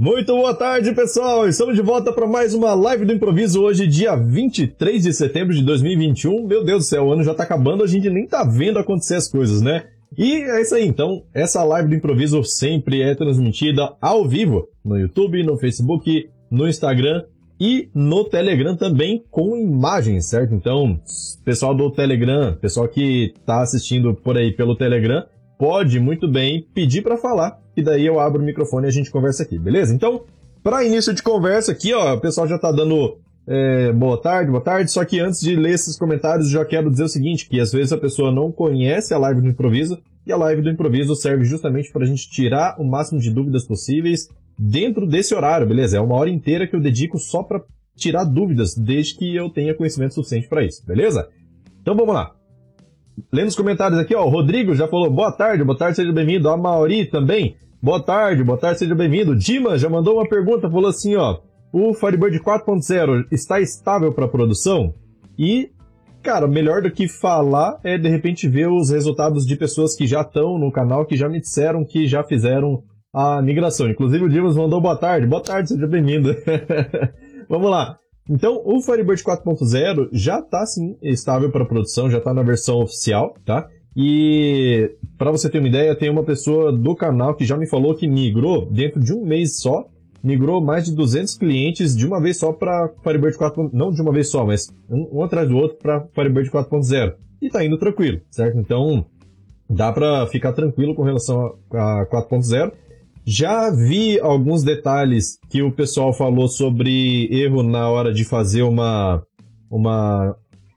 Muito boa tarde, pessoal! Estamos de volta para mais uma live do improviso hoje, dia 23 de setembro de 2021. Meu Deus do céu, o ano já tá acabando, a gente nem tá vendo acontecer as coisas, né? E é isso aí, então, essa live do improviso sempre é transmitida ao vivo no YouTube, no Facebook, no Instagram e no Telegram também com imagens, certo? Então, pessoal do Telegram, pessoal que tá assistindo por aí pelo Telegram, pode muito bem pedir para falar, e daí eu abro o microfone e a gente conversa aqui, beleza? Então, para início de conversa aqui, ó, o pessoal já tá dando é, boa tarde, boa tarde, só que antes de ler esses comentários, já quero dizer o seguinte, que às vezes a pessoa não conhece a live do improviso, e a live do improviso serve justamente para a gente tirar o máximo de dúvidas possíveis dentro desse horário, beleza? É uma hora inteira que eu dedico só para tirar dúvidas, desde que eu tenha conhecimento suficiente para isso, beleza? Então vamos lá. Lendo os comentários aqui, ó, o Rodrigo já falou boa tarde, boa tarde, seja bem-vindo. A Mauri também, boa tarde, boa tarde, seja bem-vindo. Dima já mandou uma pergunta, falou assim, ó, o Firebird 4.0 está estável para produção? E, cara, melhor do que falar é de repente ver os resultados de pessoas que já estão no canal, que já me disseram que já fizeram a migração. Inclusive o Dimas mandou boa tarde, boa tarde, seja bem-vindo. Vamos lá. Então, o Firebird 4.0 já está sim estável para produção, já está na versão oficial, tá? E para você ter uma ideia, tem uma pessoa do canal que já me falou que migrou dentro de um mês só, migrou mais de 200 clientes de uma vez só para Firebird 4. Não de uma vez só, mas um, um atrás do outro para Firebird 4.0 e está indo tranquilo, certo? Então dá para ficar tranquilo com relação a, a 4.0 já vi alguns detalhes que o pessoal falou sobre erro na hora de fazer uma, uma,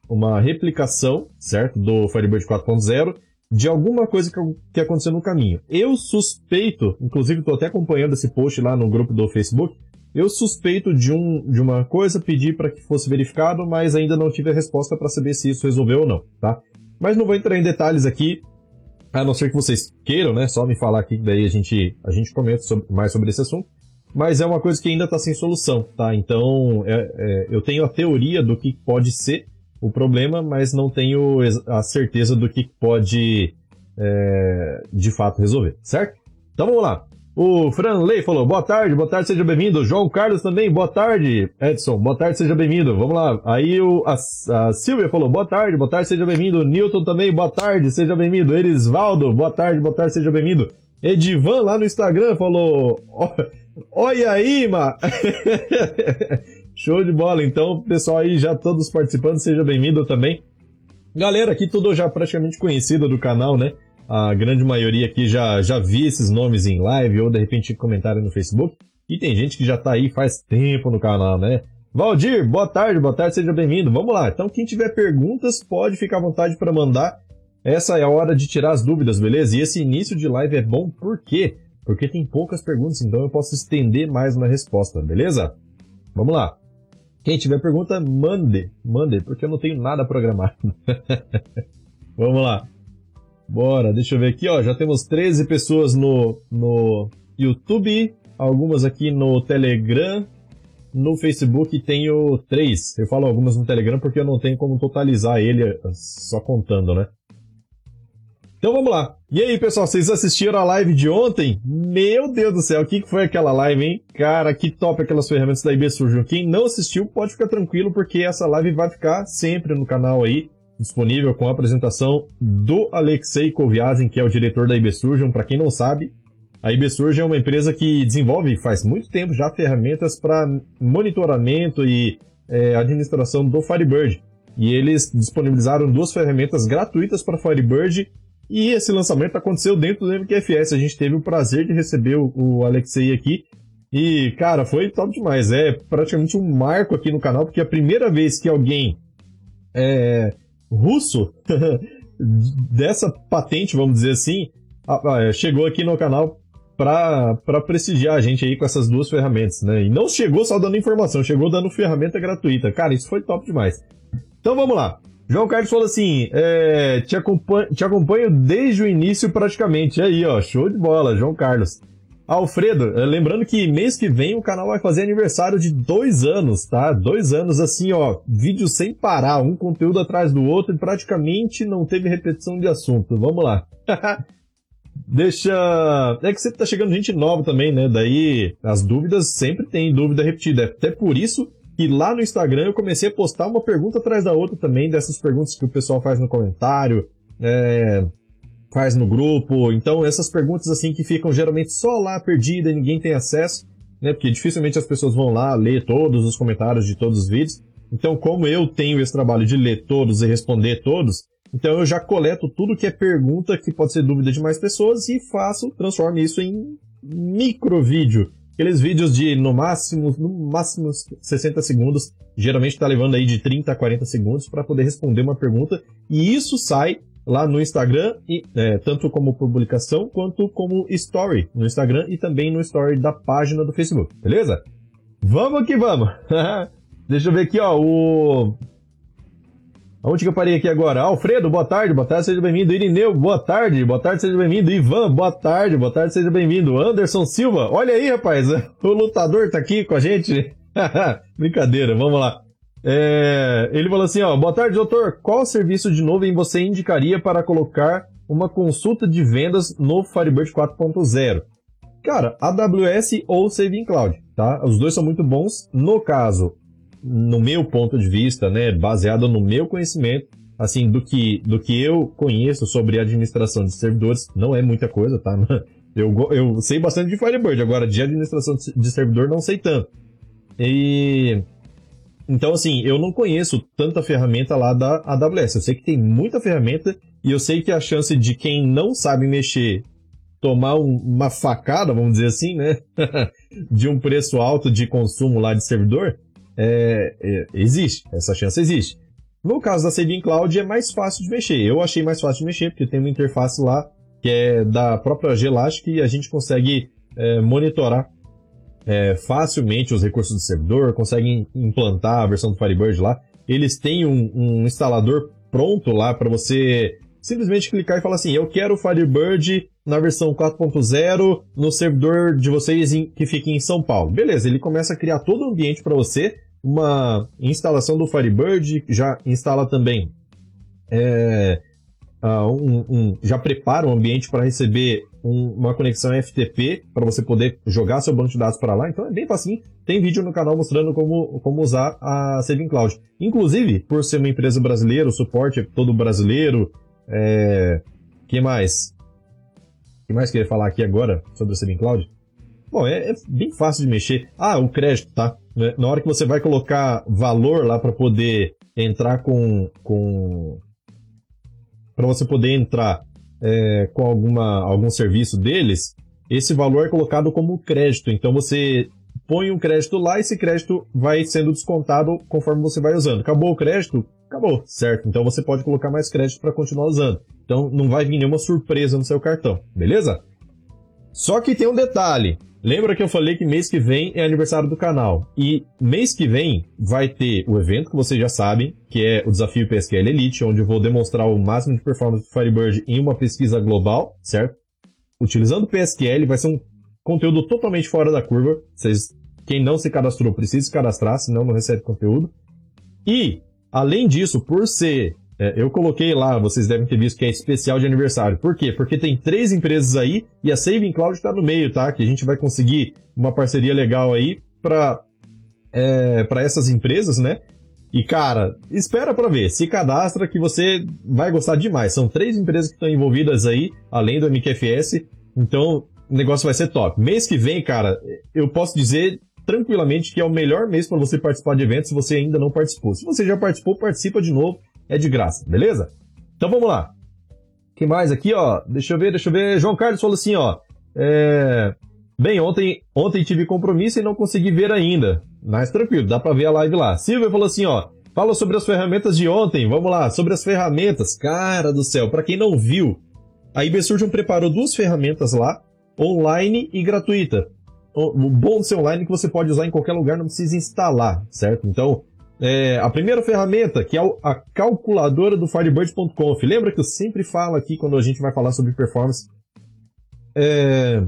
uma replicação, certo? Do Firebird 4.0 de alguma coisa que, que aconteceu no caminho. Eu suspeito, inclusive estou até acompanhando esse post lá no grupo do Facebook, eu suspeito de, um, de uma coisa, pedi para que fosse verificado, mas ainda não tive a resposta para saber se isso resolveu ou não, tá? Mas não vou entrar em detalhes aqui, a não ser que vocês queiram, né? Só me falar aqui, daí a gente, a gente comenta sobre, mais sobre esse assunto. Mas é uma coisa que ainda está sem solução, tá? Então, é, é, eu tenho a teoria do que pode ser o problema, mas não tenho a certeza do que pode, é, de fato, resolver, certo? Então vamos lá. O Franley falou, boa tarde, boa tarde, seja bem-vindo. João Carlos também, boa tarde. Edson, boa tarde, seja bem-vindo. Vamos lá. Aí o, a, a Silvia falou, boa tarde, boa tarde, seja bem-vindo. Newton também, boa tarde, seja bem-vindo. Erisvaldo, boa tarde, boa tarde, seja bem-vindo. Edivan lá no Instagram falou, olha aí, ma. Show de bola. Então, pessoal aí já todos participando, seja bem-vindo também. Galera aqui tudo já praticamente conhecida do canal, né? A grande maioria aqui já, já vi esses nomes em live ou de repente comentário no Facebook. E tem gente que já tá aí faz tempo no canal, né? Valdir, boa tarde, boa tarde, seja bem-vindo. Vamos lá. Então, quem tiver perguntas, pode ficar à vontade para mandar. Essa é a hora de tirar as dúvidas, beleza? E esse início de live é bom por quê? Porque tem poucas perguntas, então eu posso estender mais na resposta, beleza? Vamos lá. Quem tiver pergunta, mande, mande, porque eu não tenho nada programado. Vamos lá. Bora, deixa eu ver aqui, ó. Já temos 13 pessoas no, no YouTube, algumas aqui no Telegram. No Facebook tenho 3. Eu falo algumas no Telegram porque eu não tenho como totalizar ele só contando, né? Então vamos lá. E aí, pessoal, vocês assistiram a live de ontem? Meu Deus do céu, o que foi aquela live, hein? Cara, que top aquelas ferramentas da IB Surgeon. Quem não assistiu, pode ficar tranquilo, porque essa live vai ficar sempre no canal aí disponível com a apresentação do Alexei Koviazin, que é o diretor da IBSurgeon. Para quem não sabe, a IBSurgeon é uma empresa que desenvolve faz muito tempo já ferramentas para monitoramento e é, administração do Firebird. E eles disponibilizaram duas ferramentas gratuitas para Firebird e esse lançamento aconteceu dentro do MQFS. A gente teve o prazer de receber o, o Alexei aqui. E, cara, foi top demais. É praticamente um marco aqui no canal, porque é a primeira vez que alguém é, russo dessa patente, vamos dizer assim, chegou aqui no canal para prestigiar a gente aí com essas duas ferramentas, né? E não chegou só dando informação, chegou dando ferramenta gratuita. Cara, isso foi top demais. Então vamos lá. João Carlos falou assim: é, te, acompanho, te acompanho desde o início praticamente. Aí, ó, show de bola, João Carlos. Alfredo, eh, lembrando que mês que vem o canal vai fazer aniversário de dois anos, tá? Dois anos assim, ó, vídeos sem parar, um conteúdo atrás do outro e praticamente não teve repetição de assunto. Vamos lá. Deixa. É que sempre tá chegando gente nova também, né? Daí as dúvidas sempre tem dúvida repetida. Até por isso que lá no Instagram eu comecei a postar uma pergunta atrás da outra também, dessas perguntas que o pessoal faz no comentário, é, faz no grupo. Então, essas perguntas assim que ficam geralmente só lá perdida ninguém tem acesso, né? Porque dificilmente as pessoas vão lá ler todos os comentários de todos os vídeos. Então, como eu tenho esse trabalho de ler todos e responder todos, então eu já coleto tudo que é pergunta que pode ser dúvida de mais pessoas e faço, transformo isso em micro vídeo. Aqueles vídeos de no máximo, no máximo 60 segundos, geralmente está levando aí de 30 a 40 segundos para poder responder uma pergunta e isso sai lá no Instagram, e, é, tanto como publicação quanto como story no Instagram e também no story da página do Facebook, beleza? Vamos que vamos! Deixa eu ver aqui, ó, o Onde que eu parei aqui agora? Alfredo, boa tarde, boa tarde, seja bem-vindo. Irineu, boa tarde, boa tarde, seja bem-vindo. Ivan, boa tarde, boa tarde, seja bem-vindo. Anderson Silva, olha aí, rapaz, o lutador tá aqui com a gente. Brincadeira, vamos lá. É, ele falou assim, ó, boa tarde, doutor. Qual serviço de nuvem você indicaria para colocar uma consulta de vendas no Firebird 4.0? Cara, AWS ou Saving Cloud, tá? Os dois são muito bons. No caso, no meu ponto de vista, né, baseado no meu conhecimento, assim, do que, do que eu conheço sobre administração de servidores, não é muita coisa, tá? Eu, eu sei bastante de Firebird, agora de administração de servidor não sei tanto. E então, assim, eu não conheço tanta ferramenta lá da AWS. Eu sei que tem muita ferramenta e eu sei que a chance de quem não sabe mexer tomar um, uma facada, vamos dizer assim, né? de um preço alto de consumo lá de servidor, é, é, existe, essa chance existe. No caso da Saving Cloud é mais fácil de mexer. Eu achei mais fácil de mexer porque tem uma interface lá que é da própria Gelastic e a gente consegue é, monitorar é, facilmente os recursos do servidor, conseguem implantar a versão do Firebird lá. Eles têm um, um instalador pronto lá para você simplesmente clicar e falar assim: eu quero o Firebird na versão 4.0 no servidor de vocês em, que fica em São Paulo. Beleza, ele começa a criar todo o ambiente para você, uma instalação do Firebird, já instala também. É, uh, um, um, já prepara o um ambiente para receber uma conexão FTP para você poder jogar seu banco de dados para lá. Então é bem fácil. Tem vídeo no canal mostrando como, como usar a Saving Cloud. Inclusive, por ser uma empresa brasileira, o suporte é todo brasileiro, é... que mais? que mais queria falar aqui agora sobre o Saving Cloud? Bom, é, é, bem fácil de mexer. Ah, o crédito, tá? Na hora que você vai colocar valor lá para poder entrar com. com... para você poder entrar é, com alguma, algum serviço deles, esse valor é colocado como crédito. Então você põe um crédito lá e esse crédito vai sendo descontado conforme você vai usando. Acabou o crédito? Acabou, certo? Então você pode colocar mais crédito para continuar usando. Então não vai vir nenhuma surpresa no seu cartão, beleza? Só que tem um detalhe. Lembra que eu falei que mês que vem é aniversário do canal. E mês que vem vai ter o evento que vocês já sabem, que é o desafio PSQL Elite, onde eu vou demonstrar o máximo de performance do Firebird em uma pesquisa global, certo? Utilizando o PSQL, vai ser um conteúdo totalmente fora da curva. Vocês, quem não se cadastrou precisa se cadastrar, senão não recebe conteúdo. E, além disso, por ser é, eu coloquei lá, vocês devem ter visto que é especial de aniversário. Por quê? Porque tem três empresas aí e a Saving Cloud está no meio, tá? Que a gente vai conseguir uma parceria legal aí para é, para essas empresas, né? E cara, espera para ver, se cadastra que você vai gostar demais. São três empresas que estão envolvidas aí, além do MQFS. Então, o negócio vai ser top. Mês que vem, cara, eu posso dizer tranquilamente que é o melhor mês para você participar de eventos se você ainda não participou. Se você já participou, participa de novo é de graça, beleza? Então vamos lá. que mais aqui, ó? Deixa eu ver, deixa eu ver. João Carlos falou assim, ó. É... Bem, ontem, ontem tive compromisso e não consegui ver ainda. Mas tranquilo, dá pra ver a live lá. Silvia falou assim, ó. Fala sobre as ferramentas de ontem. Vamos lá, sobre as ferramentas. Cara do céu, para quem não viu, a IBSurgeon preparou duas ferramentas lá, online e gratuita. O bom do seu online é que você pode usar em qualquer lugar, não precisa instalar, certo? Então, é, a primeira ferramenta, que é a calculadora do Firebird.conf. Lembra que eu sempre falo aqui quando a gente vai falar sobre performance é,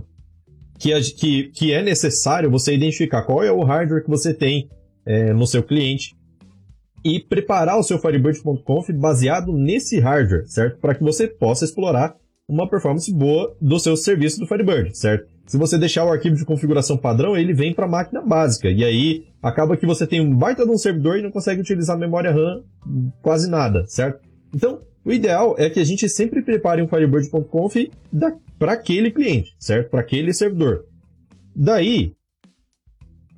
que, que, que, é necessário você identificar qual é o hardware que você tem é, no seu cliente e preparar o seu Firebird.conf baseado nesse hardware, certo? Para que você possa explorar uma performance boa do seu serviço do Firebird, certo? Se você deixar o arquivo de configuração padrão, ele vem para a máquina básica. E aí acaba que você tem um baita de um servidor e não consegue utilizar memória RAM quase nada, certo? Então, o ideal é que a gente sempre prepare um Firebird.conf para aquele cliente, certo? Para aquele servidor. Daí,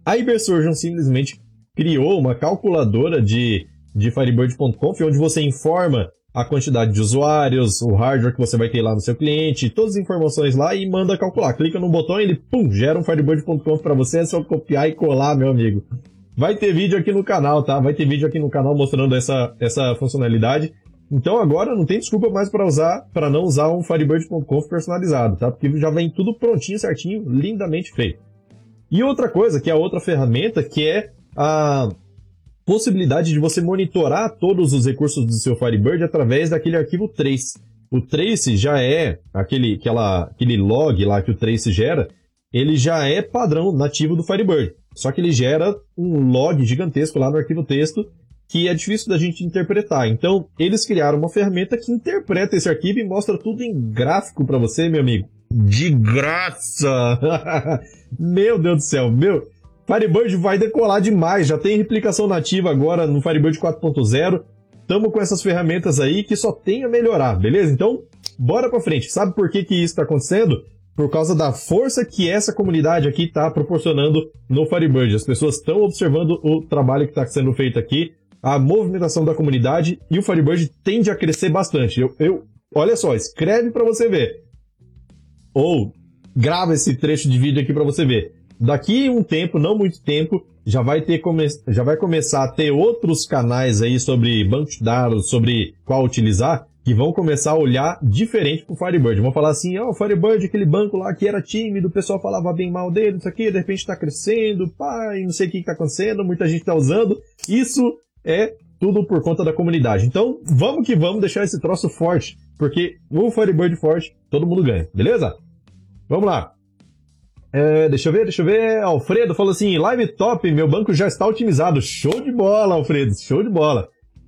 a Ibersurgeon simplesmente criou uma calculadora de, de Firebird.conf, onde você informa a quantidade de usuários, o hardware que você vai ter lá no seu cliente, todas as informações lá e manda calcular. Clica no botão e ele, pum, gera um Firebird.conf para você, é só copiar e colar, meu amigo. Vai ter vídeo aqui no canal, tá? Vai ter vídeo aqui no canal mostrando essa, essa funcionalidade. Então agora não tem desculpa mais para usar, para não usar um Firebird.conf personalizado, tá? Porque já vem tudo prontinho, certinho, lindamente feito. E outra coisa, que é a outra ferramenta, que é a possibilidade de você monitorar todos os recursos do seu Firebird através daquele arquivo trace. O trace já é aquele, aquela, aquele log lá que o trace gera, ele já é padrão nativo do Firebird. Só que ele gera um log gigantesco lá no arquivo texto que é difícil da gente interpretar. Então, eles criaram uma ferramenta que interpreta esse arquivo e mostra tudo em gráfico para você, meu amigo. De graça! meu Deus do céu, meu, Firebird vai decolar demais, já tem replicação nativa agora no Firebird 4.0. Tamo com essas ferramentas aí que só tem a melhorar, beleza? Então, bora pra frente. Sabe por que, que isso está acontecendo? Por causa da força que essa comunidade aqui está proporcionando no Firebird. As pessoas estão observando o trabalho que está sendo feito aqui, a movimentação da comunidade e o Firebird tende a crescer bastante. Eu, eu olha só, escreve para você ver. Ou grava esse trecho de vídeo aqui para você ver daqui um tempo, não muito tempo, já vai ter já vai começar a ter outros canais aí sobre banco de dados, sobre qual utilizar, que vão começar a olhar diferente pro Firebird. Vão falar assim, ó, oh, o Firebird, aquele banco lá que era tímido, o pessoal falava bem mal dele, isso aqui, de repente está crescendo, pai, não sei o que está acontecendo, muita gente está usando. Isso é tudo por conta da comunidade. Então, vamos que vamos deixar esse troço forte, porque o Firebird forte, todo mundo ganha, beleza? Vamos lá. É, deixa eu ver, deixa eu ver. Alfredo falou assim: live top, meu banco já está otimizado. Show de bola, Alfredo, show de bola.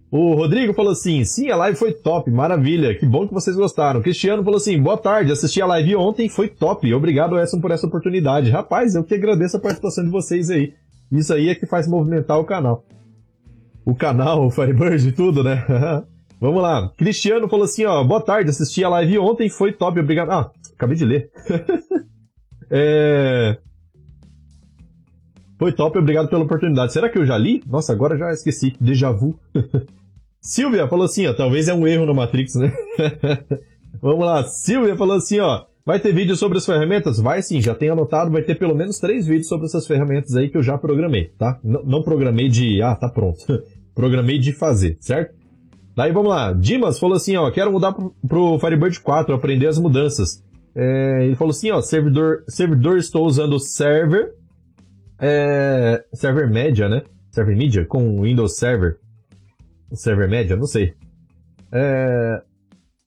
O Rodrigo falou assim: sim, a live foi top, maravilha, que bom que vocês gostaram. O Cristiano falou assim: boa tarde, assisti a live ontem, foi top. Obrigado, Edson, por essa oportunidade. Rapaz, eu que agradeço a participação de vocês aí. Isso aí é que faz movimentar o canal. O canal, o Firebird e tudo, né? Vamos lá. Cristiano falou assim: ó, boa tarde, assisti a live ontem, foi top, obrigado. Ah, acabei de ler. É... Foi top, obrigado pela oportunidade. Será que eu já li? Nossa, agora já esqueci. Déjà vu. Silvia falou assim, ó, talvez é um erro no Matrix, né? Vamos lá, Silvia falou assim, ó, vai ter vídeo sobre as ferramentas? Vai sim, já tem anotado, vai ter pelo menos três vídeos sobre essas ferramentas aí que eu já programei, tá? N não programei de, ah, tá pronto. programei de fazer, certo? Daí vamos lá, Dimas falou assim, ó, quero mudar pro, pro Firebird 4, aprender as mudanças. É, ele falou assim, ó, servidor, servidor estou usando server, é, server média, né? Server media com Windows Server. Server média, não sei. É,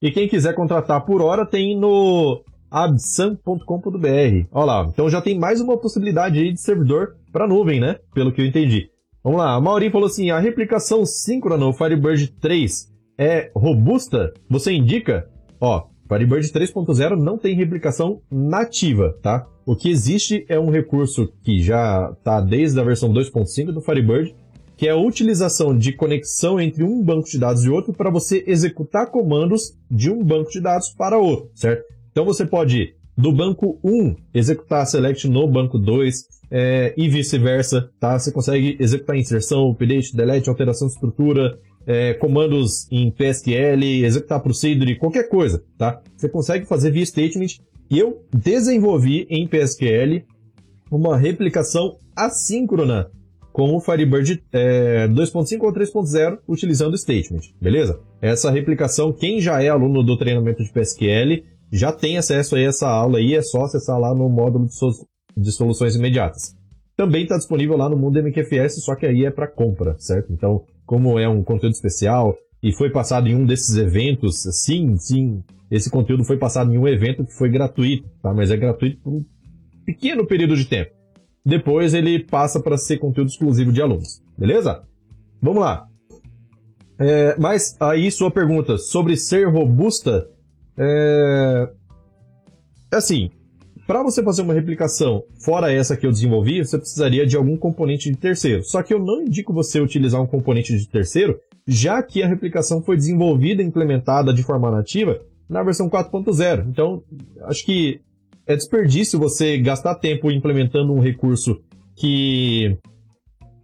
e quem quiser contratar por hora tem no absam.com.br. Olha lá, então já tem mais uma possibilidade aí de servidor para nuvem, né? Pelo que eu entendi. Vamos lá, a Mauri falou assim: a replicação síncrona Firebird 3 é robusta? Você indica? Ó, Firebird 3.0 não tem replicação nativa, tá? O que existe é um recurso que já está desde a versão 2.5 do Firebird, que é a utilização de conexão entre um banco de dados e outro para você executar comandos de um banco de dados para outro, certo? Então você pode, do banco 1, executar select no banco 2 é, e vice-versa, tá? Você consegue executar inserção, update, delete, alteração de estrutura, é, comandos em PSQL, executar procedure, qualquer coisa, tá? Você consegue fazer via statement. E eu desenvolvi em PSQL uma replicação assíncrona com o Firebird é, 2.5 ou 3.0 utilizando statement, beleza? Essa replicação, quem já é aluno do treinamento de PSQL já tem acesso a essa aula aí, é só acessar lá no módulo de, so de soluções imediatas. Também está disponível lá no Mundo MQFS, só que aí é para compra, certo? Então, como é um conteúdo especial e foi passado em um desses eventos, sim, sim, esse conteúdo foi passado em um evento que foi gratuito, tá? Mas é gratuito por um pequeno período de tempo. Depois ele passa para ser conteúdo exclusivo de alunos, beleza? Vamos lá. É, mas aí sua pergunta sobre ser robusta, É... Assim, para você fazer uma replicação fora essa que eu desenvolvi, você precisaria de algum componente de terceiro. Só que eu não indico você utilizar um componente de terceiro, já que a replicação foi desenvolvida e implementada de forma nativa na versão 4.0. Então, acho que é desperdício você gastar tempo implementando um recurso que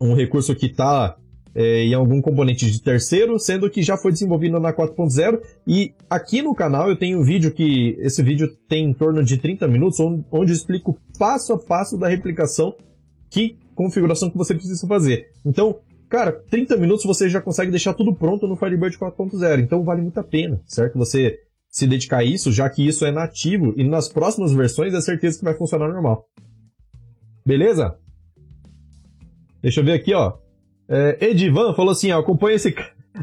um recurso que está é, em algum componente de terceiro, sendo que já foi desenvolvido na 4.0. E aqui no canal eu tenho um vídeo que. Esse vídeo tem em torno de 30 minutos, onde, eu explico passo a passo da replicação, que configuração que você precisa fazer. Então, cara, 30 minutos você já consegue deixar tudo pronto no Firebird 4.0. Então vale muito a pena, certo? Você se dedicar a isso, já que isso é nativo e nas próximas versões é certeza que vai funcionar normal. Beleza? Deixa eu ver aqui, ó. É, Edivan falou assim, acompanha esse,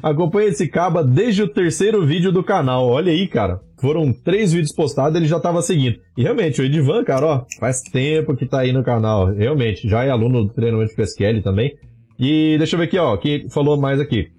acompanha esse caba desde o terceiro vídeo do canal. Olha aí, cara. Foram três vídeos postados, ele já tava seguindo. E realmente, o Edivan, cara, ó, faz tempo que tá aí no canal. Realmente, já é aluno do treinamento de PSQL também. E deixa eu ver aqui, ó, que falou mais aqui.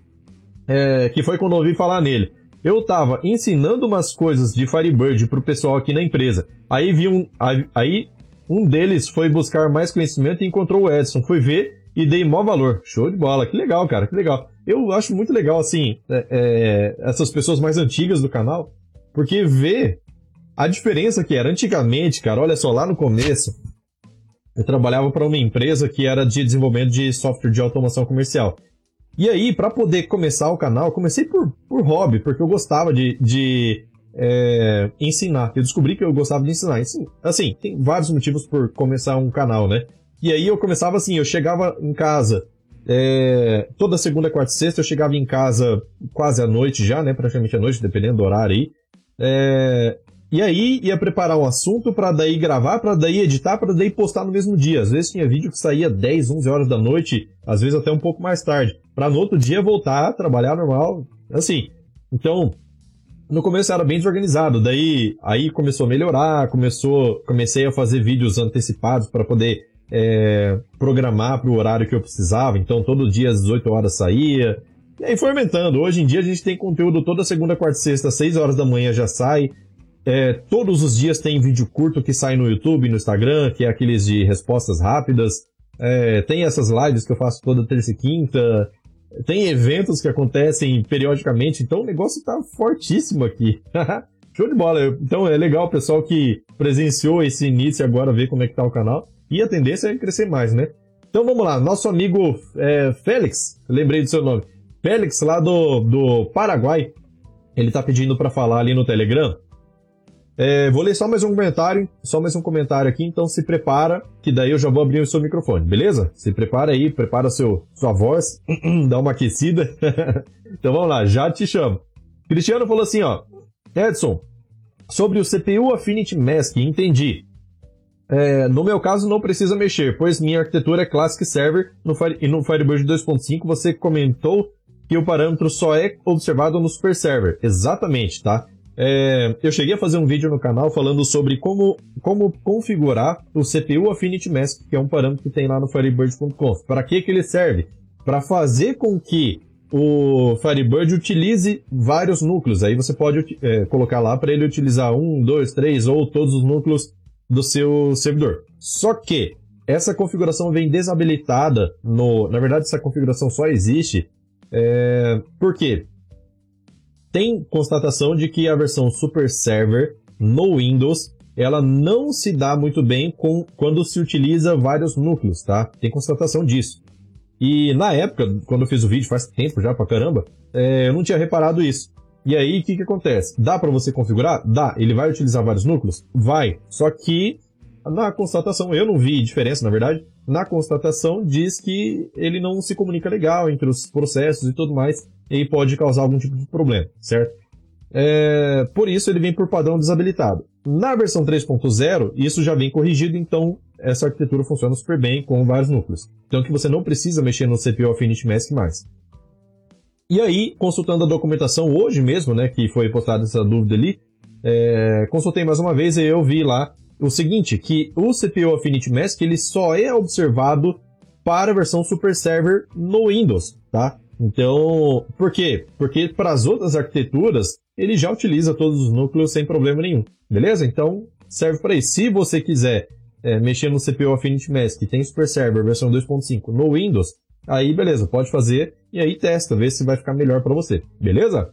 É, que foi quando eu ouvi falar nele. Eu tava ensinando umas coisas de Firebird pro pessoal aqui na empresa. Aí vi um, aí um deles foi buscar mais conhecimento e encontrou o Edson. Foi ver e dei maior valor. Show de bola, que legal, cara, que legal. Eu acho muito legal, assim, é, é, essas pessoas mais antigas do canal, porque vê a diferença que era antigamente, cara. Olha só, lá no começo, eu trabalhava para uma empresa que era de desenvolvimento de software de automação comercial. E aí, para poder começar o canal, comecei por, por hobby, porque eu gostava de, de é, ensinar. Eu descobri que eu gostava de ensinar. Assim, tem vários motivos por começar um canal, né? E aí eu começava assim, eu chegava em casa, é, toda segunda, quarta e sexta eu chegava em casa quase à noite já, né? Praticamente à noite, dependendo do horário aí. É, e aí ia preparar um assunto para daí gravar, para daí editar, para daí postar no mesmo dia. Às vezes tinha vídeo que saía 10, 11 horas da noite, às vezes até um pouco mais tarde, para no outro dia voltar a trabalhar normal, assim. Então, no começo era bem desorganizado, daí aí começou a melhorar, começou, comecei a fazer vídeos antecipados para poder é, programar para o horário que eu precisava, então todo dia às 18 horas saía. E aí foi aumentando. Hoje em dia a gente tem conteúdo toda segunda, quarta e sexta, 6 horas da manhã já sai. É, todos os dias tem vídeo curto que sai no YouTube, no Instagram, que é aqueles de respostas rápidas. É, tem essas lives que eu faço toda terça e quinta. Tem eventos que acontecem periodicamente, então o negócio tá fortíssimo aqui. Show de bola. Então é legal o pessoal que presenciou esse início agora ver como é que tá o canal. E a tendência é crescer mais, né? Então vamos lá, nosso amigo é, Félix, lembrei do seu nome. Félix, lá do, do Paraguai, ele tá pedindo para falar ali no Telegram. É, vou ler só mais um comentário, só mais um comentário aqui, então se prepara, que daí eu já vou abrir o seu microfone, beleza? Se prepara aí, prepara seu, sua voz, dá uma aquecida. então vamos lá, já te chamo. Cristiano falou assim, ó, Edson, sobre o CPU Affinity Mask, entendi. É, no meu caso, não precisa mexer, pois minha arquitetura é Classic Server no Fire, e no Firebird 2.5 você comentou que o parâmetro só é observado no Super Server. Exatamente, tá? É, eu cheguei a fazer um vídeo no canal falando sobre como, como configurar o CPU Affinity Mask, que é um parâmetro que tem lá no Firebird.conf. Para que, que ele serve? Para fazer com que o Firebird utilize vários núcleos. Aí você pode é, colocar lá para ele utilizar um, dois, três ou todos os núcleos do seu servidor. Só que essa configuração vem desabilitada no. Na verdade, essa configuração só existe é, porque tem constatação de que a versão Super Server no Windows ela não se dá muito bem com quando se utiliza vários núcleos, tá? Tem constatação disso. E na época, quando eu fiz o vídeo, faz tempo já pra caramba, é, eu não tinha reparado isso. E aí, o que, que acontece? Dá para você configurar? Dá. Ele vai utilizar vários núcleos? Vai. Só que na constatação, eu não vi diferença, na verdade. Na constatação diz que ele não se comunica legal entre os processos e tudo mais, e pode causar algum tipo de problema, certo? É, por isso ele vem por padrão desabilitado. Na versão 3.0, isso já vem corrigido, então essa arquitetura funciona super bem com vários núcleos. Então que você não precisa mexer no CPU Affinity Mask mais. E aí, consultando a documentação hoje mesmo, né, que foi postada essa dúvida ali, é, consultei mais uma vez e eu vi lá o seguinte, que o CPU Affinity Mask ele só é observado para a versão Super Server no Windows, tá? Então, por quê? Porque para as outras arquiteturas, ele já utiliza todos os núcleos sem problema nenhum. Beleza? Então, serve para isso. Se você quiser é, mexer no CPU Affinity que tem Super Server versão 2.5 no Windows, aí beleza, pode fazer e aí testa, vê se vai ficar melhor para você. Beleza?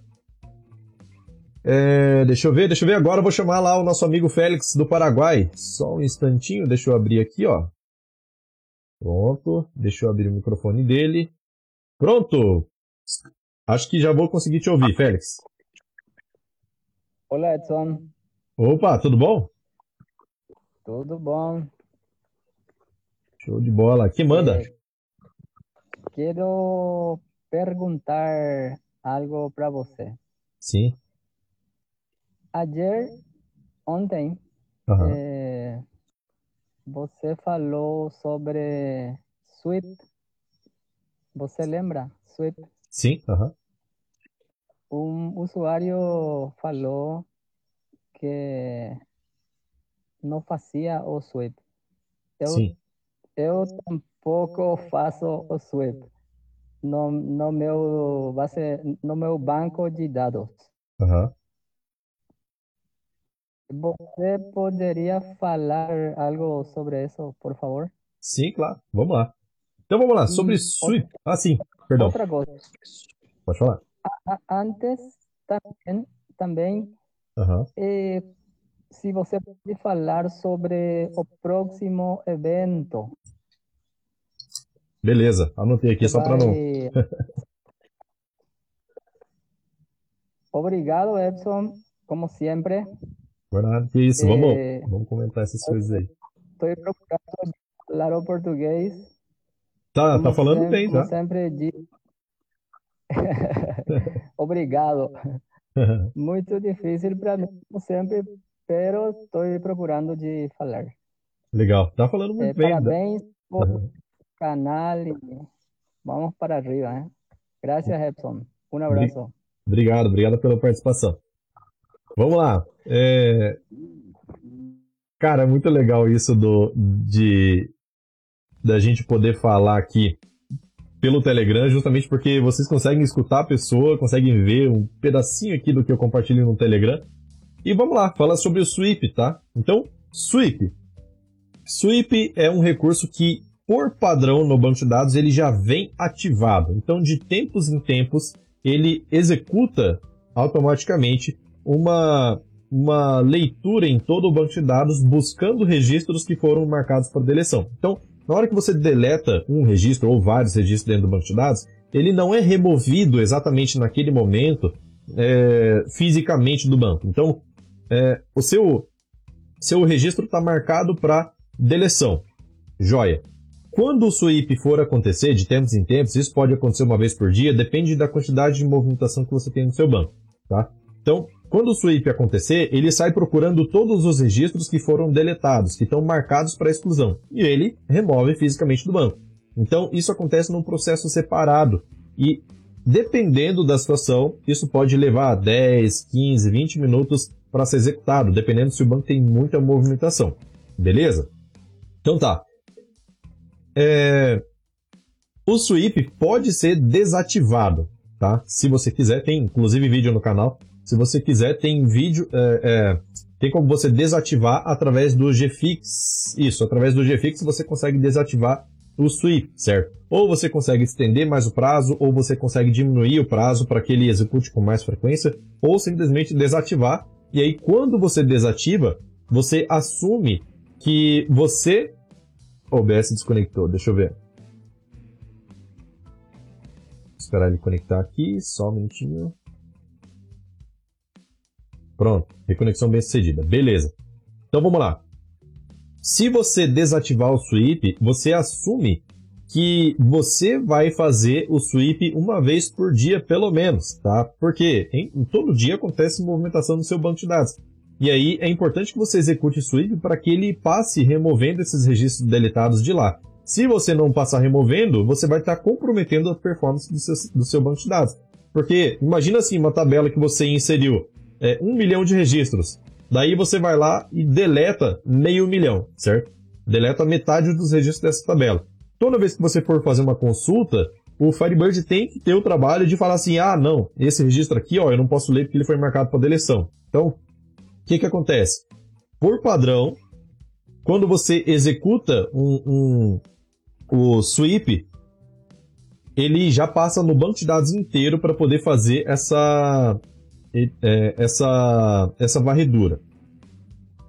É, deixa eu ver, deixa eu ver agora, eu vou chamar lá o nosso amigo Félix do Paraguai. Só um instantinho, deixa eu abrir aqui, ó. Pronto, deixa eu abrir o microfone dele. Pronto! Acho que já vou conseguir te ouvir, Félix. Olá, Edson. Opa, tudo bom? Tudo bom. Show de bola. Que manda? Eh, quero perguntar algo para você. Sim. Ayer, ontem, Aham. eh, você falou sobre Swift. Você lembra? Swift. Sim, aham. Um usuário falou que não fazia o Swift. Eu, Sim. Eu tampouco faço o Swift no, no meu base, no meu banco de dados. Aham. Você poderia falar algo sobre isso, por favor? Sim, claro. Vamos lá. Então vamos lá, sobre E Swift. Ah, sim, perdão. Outra coisa, Pode falar. antes também, também Aham. eh, se você pode falar sobre o próximo evento Beleza, anotei aqui só para não. Obrigado, Edson, como sempre. Nada. Que isso, vamos, Eh, vamos comentar essas coisas aí. Estou procurando falar o português. Tá, Como tá falando sempre, bem, tá? sempre digo. Obrigado. Muito difícil para mim, como sempre, pero estou procurando de falar. Legal. Tá falando Eh, muito bem. da- parabéns por canal e vamos para arriba, ¿eh? Gracias, Edson. Um abraço. Obrigado, obrigado pela participação. Vamos lá. É, Cara, é muito legal isso do, de da gente poder falar aqui pelo Telegram, justamente porque vocês conseguem escutar a pessoa, conseguem ver um pedacinho aqui do que eu compartilho no Telegram. E vamos lá, falar sobre o Sweep, tá? Então, Sweep. Sweep é um recurso que, por padrão no banco de dados, ele já vem ativado. Então, de tempos em tempos, ele executa automaticamente uma, uma leitura em todo o banco de dados buscando registros que foram marcados para deleção. Então, na hora que você deleta um registro ou vários registros dentro do banco de dados, ele não é removido exatamente naquele momento é, fisicamente do banco. Então, é, o seu, seu registro está marcado para deleção. Joia. Quando o sweep for acontecer, de tempos em tempos, isso pode acontecer uma vez por dia, depende da quantidade de movimentação que você tem no seu banco. Tá? Então, quando o sweep acontecer, ele sai procurando todos os registros que foram deletados, que estão marcados para exclusão, e ele remove fisicamente do banco. Então, isso acontece num processo separado, e dependendo da situação, isso pode levar 10, 15, 20 minutos para ser executado, dependendo se o banco tem muita movimentação. Beleza? Então tá. É, O sweep pode ser desativado, tá? Se você quiser, tem inclusive vídeo no canal. Se você quiser, tem vídeo, é, é, tem como você desativar através do GFix. Isso, através do GFix você consegue desativar o sweep, certo? Ou você consegue estender mais o prazo, ou você consegue diminuir o prazo para que ele execute com mais frequência, ou simplesmente desativar. E aí, quando você desativa, você assume que você. OBS desconectou, deixa eu ver. Vou esperar ele conectar aqui, só um minutinho. Pronto, reconexão bem sucedida. Beleza. Então vamos lá. Se você desativar o sweep, você assume que você vai fazer o sweep uma vez por dia, pelo menos, tá? Porque em, em todo dia acontece movimentação no seu banco de dados. E aí é importante que você execute o sweep para que ele passe removendo esses registros deletados de lá. Se você não passar removendo, você vai estar comprometendo a performance do seu, do seu banco de dados. Porque imagina assim, uma tabela que você inseriu é, um milhão de registros. Daí você vai lá e deleta meio milhão, certo? Deleta metade dos registros dessa tabela. Toda vez que você for fazer uma consulta, o Firebird tem que ter o trabalho de falar assim, ah, não, esse registro aqui, ó, eu não posso ler porque ele foi marcado para deleção. Então, o que que acontece? Por padrão, quando você executa um, um, o sweep, ele já passa no banco de dados inteiro para poder fazer essa, é, essa, essa varredura.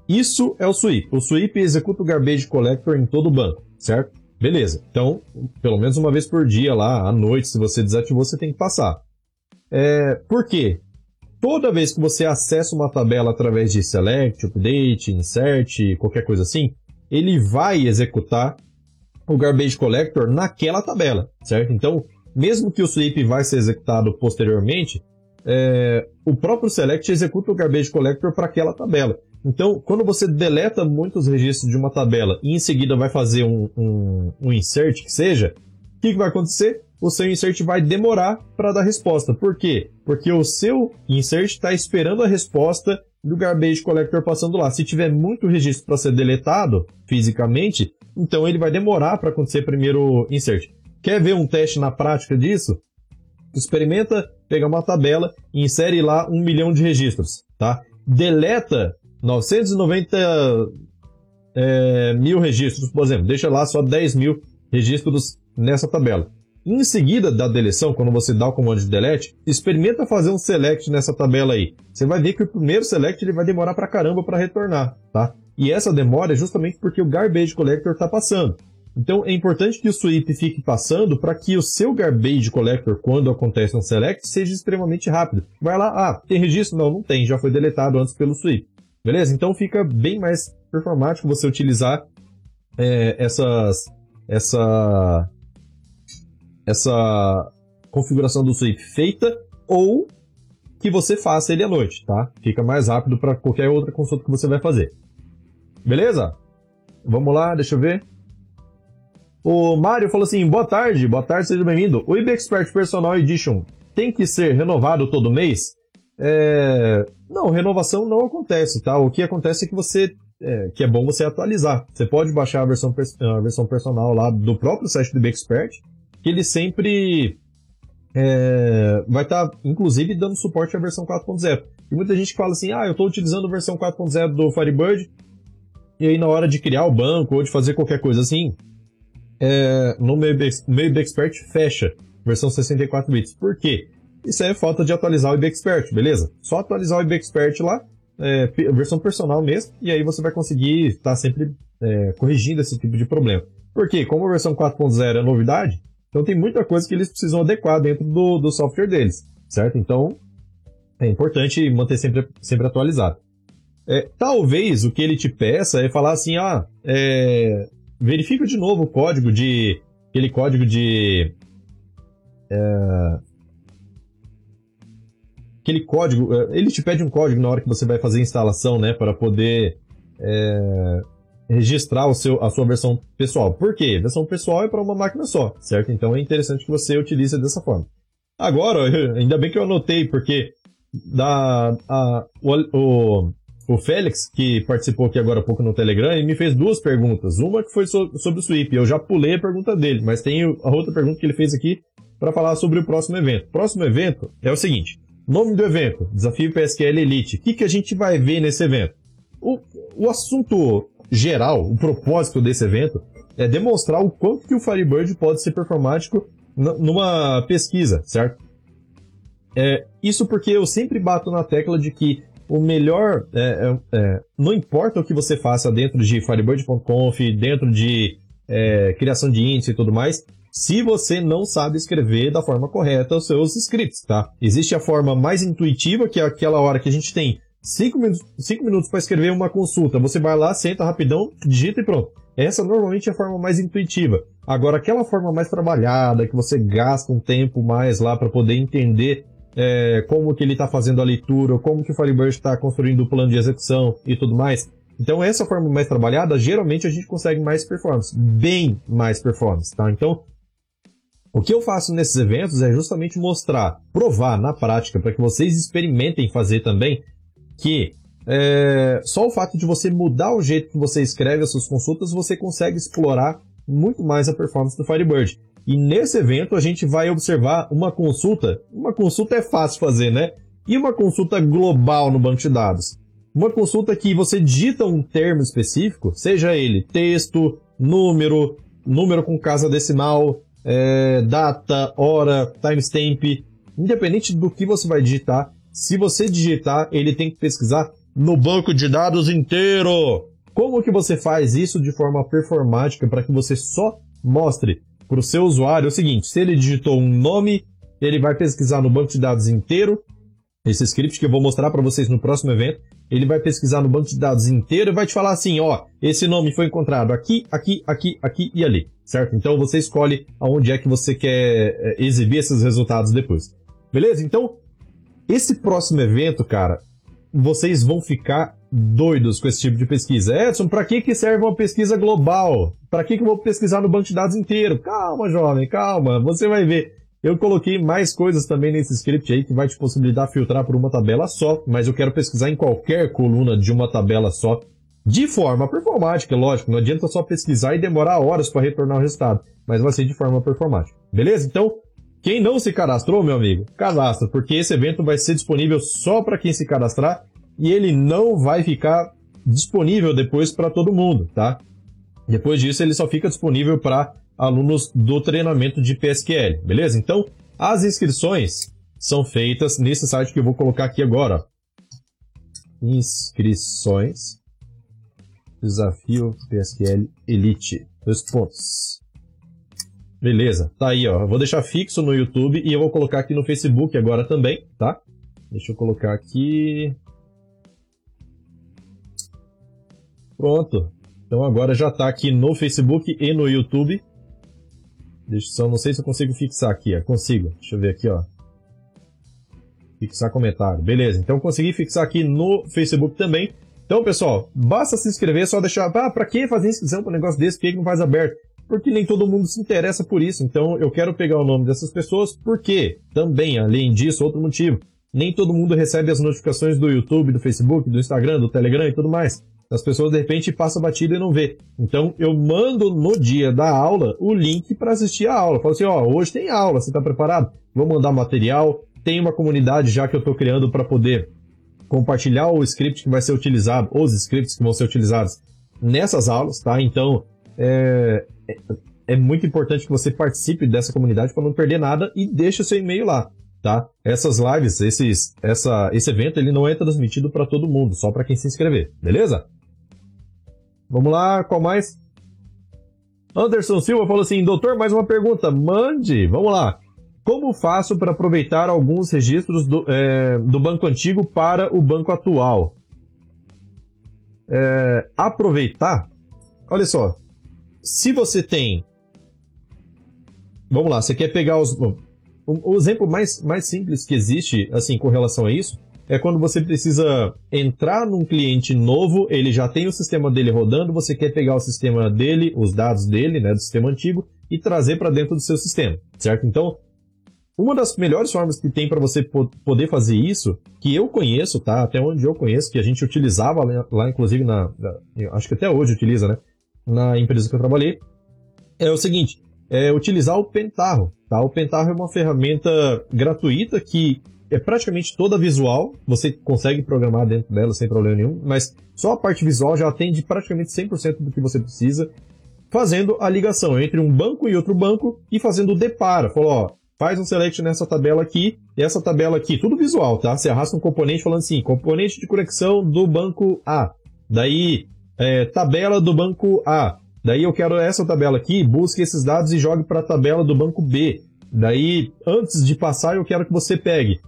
Isso é o sweep. O sweep executa o garbage collector em todo o banco, certo? Beleza. Então, pelo menos uma vez por dia lá, à noite, se você desativou, você tem que passar. É, por quê? toda vez que você acessa uma tabela através de select, update, insert, qualquer coisa assim, ele vai executar o garbage collector naquela tabela, certo? Então, mesmo que o sweep vai ser executado posteriormente, é, o próprio select executa o garbage collector para aquela tabela. Então, quando você deleta muitos registros de uma tabela e em seguida vai fazer um, um, um insert que seja, o que, que vai acontecer? o seu insert vai demorar para dar resposta. Por quê? Porque o seu insert está esperando a resposta do garbage collector passando lá. Se tiver muito registro para ser deletado fisicamente, então ele vai demorar para acontecer primeiro insert. Quer ver um teste na prática disso? Experimenta pegar uma tabela e insere lá um milhão de registros, tá? Deleta 990 é, mil registros, por exemplo, deixa lá só 10 mil registros nessa tabela. Em seguida da deleção, quando você dá o comando de delete, experimenta fazer um select nessa tabela aí. Você vai ver que o primeiro select ele vai demorar pra caramba para retornar, tá? E essa demora é justamente porque o garbage collector está passando. Então é importante que o sweep fique passando para que o seu garbage collector, quando acontece um select, seja extremamente rápido. Vai lá, ah, tem registro? Não, não tem, já foi deletado antes pelo sweep. Beleza? Então fica bem mais performático você utilizar é, essas, essa essa configuração do sweep feita ou que você faça ele à noite, tá? Fica mais rápido para qualquer outra consulta que você vai fazer. Beleza? Vamos lá, deixa eu ver. O Mário falou assim: boa tarde, boa tarde, seja bem-vindo. O IB Expert Personal Edition tem que ser renovado todo mês? É... Não, renovação não acontece, tá? O que acontece é que você. É, que é bom você atualizar. Você pode baixar a versão, a versão personal lá do próprio site do IB Expert que ele sempre é, vai estar, tá, inclusive, dando suporte à versão 4.0. E muita gente fala assim, ah, eu estou utilizando a versão 4.0 do Firebird, e aí na hora de criar o banco ou de fazer qualquer coisa assim, é, no Maybe Expert fecha versão 64 bits. Por quê? Isso é falta de atualizar o IB Expert, beleza? Só atualizar o IB Expert lá, é, versão personal mesmo, e aí você vai conseguir estar tá sempre é, corrigindo esse tipo de problema. Porque, como a versão 4.0 é novidade, então tem muita coisa que eles precisam adequar dentro do, do software deles, certo? Então é importante manter sempre, sempre atualizado. É, talvez o que ele te peça é falar assim, ah, é, verifica de novo o código de aquele código de é, aquele código, é, ele te pede um código na hora que você vai fazer a instalação, né, para poder é, registrar o seu, a sua versão pessoal. Por quê? Versão pessoal é para uma máquina só, certo? Então é interessante que você utilize dessa forma. Agora, ainda bem que eu anotei, porque da, a, o, o, o Félix, que participou aqui agora há pouco no Telegram, ele me fez duas perguntas. Uma que foi so, sobre o Sweep, eu já pulei a pergunta dele, mas tem a outra pergunta que ele fez aqui para falar sobre o próximo evento. O próximo evento é o seguinte: nome do evento, Desafio PSQL Elite. O que, que a gente vai ver nesse evento? O, o assunto geral, o propósito desse evento é demonstrar o quanto que o Firebird pode ser performático numa pesquisa, certo? É, isso porque eu sempre bato na tecla de que o melhor, é, é, é não importa o que você faça dentro de Firebird.conf, dentro de é, criação de índice e tudo mais, se você não sabe escrever da forma correta os seus scripts, tá? Existe a forma mais intuitiva, que é aquela hora que a gente tem Cinco minutos, cinco minutos para escrever uma consulta. Você vai lá, senta rapidão, digita e pronto. Essa normalmente é a forma mais intuitiva. Agora, aquela forma mais trabalhada, que você gasta um tempo mais lá para poder entender é, como que ele está fazendo a leitura, como que o Firebird está construindo o plano de execução e tudo mais. Então, essa forma mais trabalhada, geralmente a gente consegue mais performance, bem mais performance, tá? Então, o que eu faço nesses eventos é justamente mostrar, provar na prática, para que vocês experimentem fazer também, que é, só o fato de você mudar o jeito que você escreve as suas consultas, você consegue explorar muito mais a performance do Firebird. E nesse evento a gente vai observar uma consulta. Uma consulta é fácil fazer, né? E uma consulta global no banco de dados. Uma consulta que você digita um termo específico, seja ele texto, número, número com casa decimal, é, data, hora, timestamp, independente do que você vai digitar, se você digitar, ele tem que pesquisar no banco de dados inteiro. Como que você faz isso de forma performática para que você só mostre para o seu usuário o seguinte: se ele digitou um nome, ele vai pesquisar no banco de dados inteiro. Esse script que eu vou mostrar para vocês no próximo evento, ele vai pesquisar no banco de dados inteiro e vai te falar assim, ó, esse nome foi encontrado aqui, aqui, aqui, aqui e ali, certo? Então você escolhe aonde é que você quer é, exibir esses resultados depois. Beleza? Então, esse próximo evento, cara, vocês vão ficar doidos com esse tipo de pesquisa. Edson, para que, que serve uma pesquisa global? Para que, que eu vou pesquisar no banco de dados inteiro? Calma, jovem, calma, você vai ver. Eu coloquei mais coisas também nesse script aí que vai te possibilitar filtrar por uma tabela só, mas eu quero pesquisar em qualquer coluna de uma tabela só, de forma performática, lógico. Não adianta só pesquisar e demorar horas para retornar o resultado, mas vai ser de forma performática. Beleza? Então, quem não se cadastrou, meu amigo, cadastra, porque esse evento vai ser disponível só para quem se cadastrar e ele não vai ficar disponível depois para todo mundo, tá? Depois disso, ele só fica disponível para alunos do treinamento de PSQL, beleza? Então, as inscrições são feitas nesse site que eu vou colocar aqui agora. Inscrições. Desafio PSQL Elite. Dois pontos. Beleza, tá aí, ó. Eu vou deixar fixo no YouTube e eu vou colocar aqui no Facebook agora também, tá? Deixa eu colocar aqui. Pronto. Então agora já tá aqui no Facebook e no YouTube. Deixa só, não sei se eu consigo fixar aqui, ó. Consigo. Deixa eu ver aqui, ó. Fixar comentário. Beleza, então consegui fixar aqui no Facebook também. Então, pessoal, basta se inscrever, só deixar. Ah, pra que fazer inscrição para um negócio desse? Por que não faz aberto? porque nem todo mundo se interessa por isso. Então eu quero pegar o nome dessas pessoas, porque também, além disso, outro motivo, nem todo mundo recebe as notificações do YouTube, do Facebook, do Instagram, do Telegram e tudo mais. As pessoas de repente passam batida e não vê. Então eu mando no dia da aula o link para assistir a aula. Falo assim, ó, hoje tem aula, você está preparado? Vou mandar material. Tem uma comunidade já que eu estou criando para poder compartilhar o script que vai ser utilizado, os scripts que vão ser utilizados nessas aulas, tá? Então é, é, é muito importante que você participe dessa comunidade para não perder nada e deixe o seu e-mail lá, tá? Essas lives, esses, essa, esse evento, ele não é transmitido para todo mundo, só para quem se inscrever, beleza? Vamos lá, qual mais? Anderson Silva falou assim, doutor, mais uma pergunta, mande, vamos lá. Como faço para aproveitar alguns registros do, é, do banco antigo para o banco atual? É, aproveitar? Olha só, se você tem. Vamos lá, você quer pegar os. O, exemplo mais, mais simples que existe, assim, com relação a isso, é quando você precisa entrar num cliente novo, ele já tem o sistema dele rodando, você quer pegar o sistema dele, os dados dele, né, do sistema antigo, e trazer para dentro do seu sistema, certo? Então, uma das melhores formas que tem para você poder fazer isso, que eu conheço, tá? Até onde eu conheço, que a gente utilizava lá, inclusive, na, na, acho que até hoje utiliza, né? na empresa que eu trabalhei, é o seguinte, é utilizar o Pentaho. Tá? O Pentaho é uma ferramenta gratuita que é praticamente toda visual, você consegue programar dentro dela sem problema nenhum, mas só a parte visual já atende praticamente 100% do que você precisa, fazendo a ligação entre um banco e outro banco e fazendo o depara. Falou, ó, faz um select nessa tabela aqui, e essa tabela aqui, tudo visual, tá? Você arrasta um componente falando assim, componente de conexão do banco A. Daí, é, tabela do banco A. Daí eu quero essa tabela aqui, busque esses dados e jogue para a tabela do banco B. Daí, antes de passar, eu quero que você pegue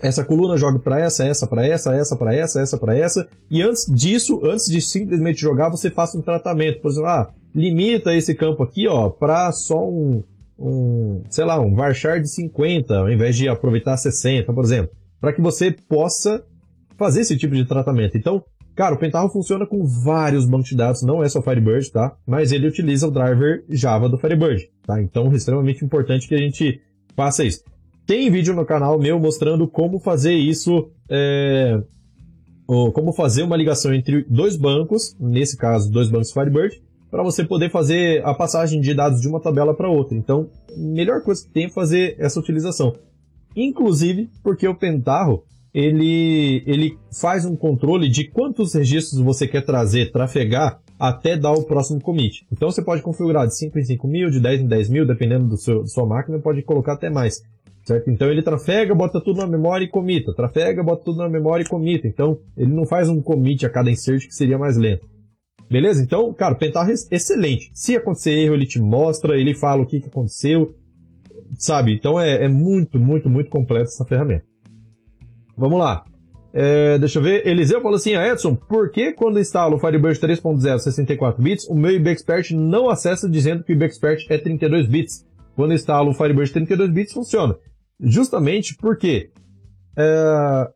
essa coluna, jogue para essa, essa para essa, essa para essa, essa para essa. E antes disso, antes de simplesmente jogar, você faça um tratamento. Por exemplo, ah, limita esse campo aqui, ó, para só um, um, sei lá, um varchar de 50, ao invés de aproveitar 60, por exemplo, para que você possa fazer esse tipo de tratamento. Então, Cara, o Pentaho funciona com vários bancos de dados, não é só Firebird, tá? Mas ele utiliza o driver Java do Firebird, tá? Então, é extremamente importante que a gente faça isso. Tem vídeo no canal meu mostrando como fazer isso, é... como fazer uma ligação entre dois bancos, nesse caso, dois bancos Firebird, para você poder fazer a passagem de dados de uma tabela para outra. Então, melhor coisa que tem é fazer essa utilização. Inclusive porque o Pentaho ele, ele faz um controle de quantos registros você quer trazer, trafegar, até dar o próximo commit. Então você pode configurar de 5 em 5 mil, de 10 em 10 mil, dependendo do seu, da sua máquina, pode colocar até mais. Certo? Então ele trafega, bota tudo na memória e comita. Trafega, bota tudo na memória e comita. Então ele não faz um commit a cada insert que seria mais lento. Beleza? Então, cara, o Pentaho é excelente. Se acontecer erro, ele te mostra, ele fala o que, que aconteceu, sabe? Então é, é muito, muito, muito completa essa ferramenta. Vamos lá. É, deixa eu ver. Eliseu falou assim, ah, Edson, por que quando instalo o Firebird 3.0 64 bits, o meu IBExpert não acessa dizendo que o IBExpert é 32 bits? Quando instalo o Firebird 32 bits, funciona. Justamente porque é,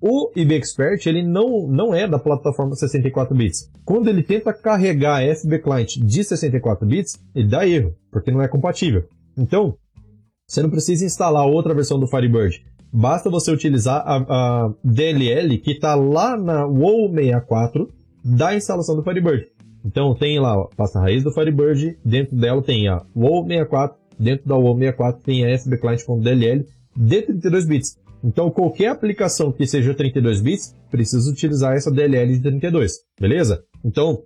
o IBExpert ele não, não é da plataforma 64 bits. Quando ele tenta carregar FB Client de 64 bits, ele dá erro, porque não é compatível. Então, você não precisa instalar outra versão do Firebird. Basta você utilizar a, a DLL que está lá na WoW64 da instalação do Firebird. Então tem lá a pasta raiz do Firebird, dentro dela tem a WoW64, dentro da WoW64 tem a FB Client.dll de 32 bits. Então, qualquer aplicação que seja 32 bits, precisa utilizar essa DLL de 32, beleza? Então,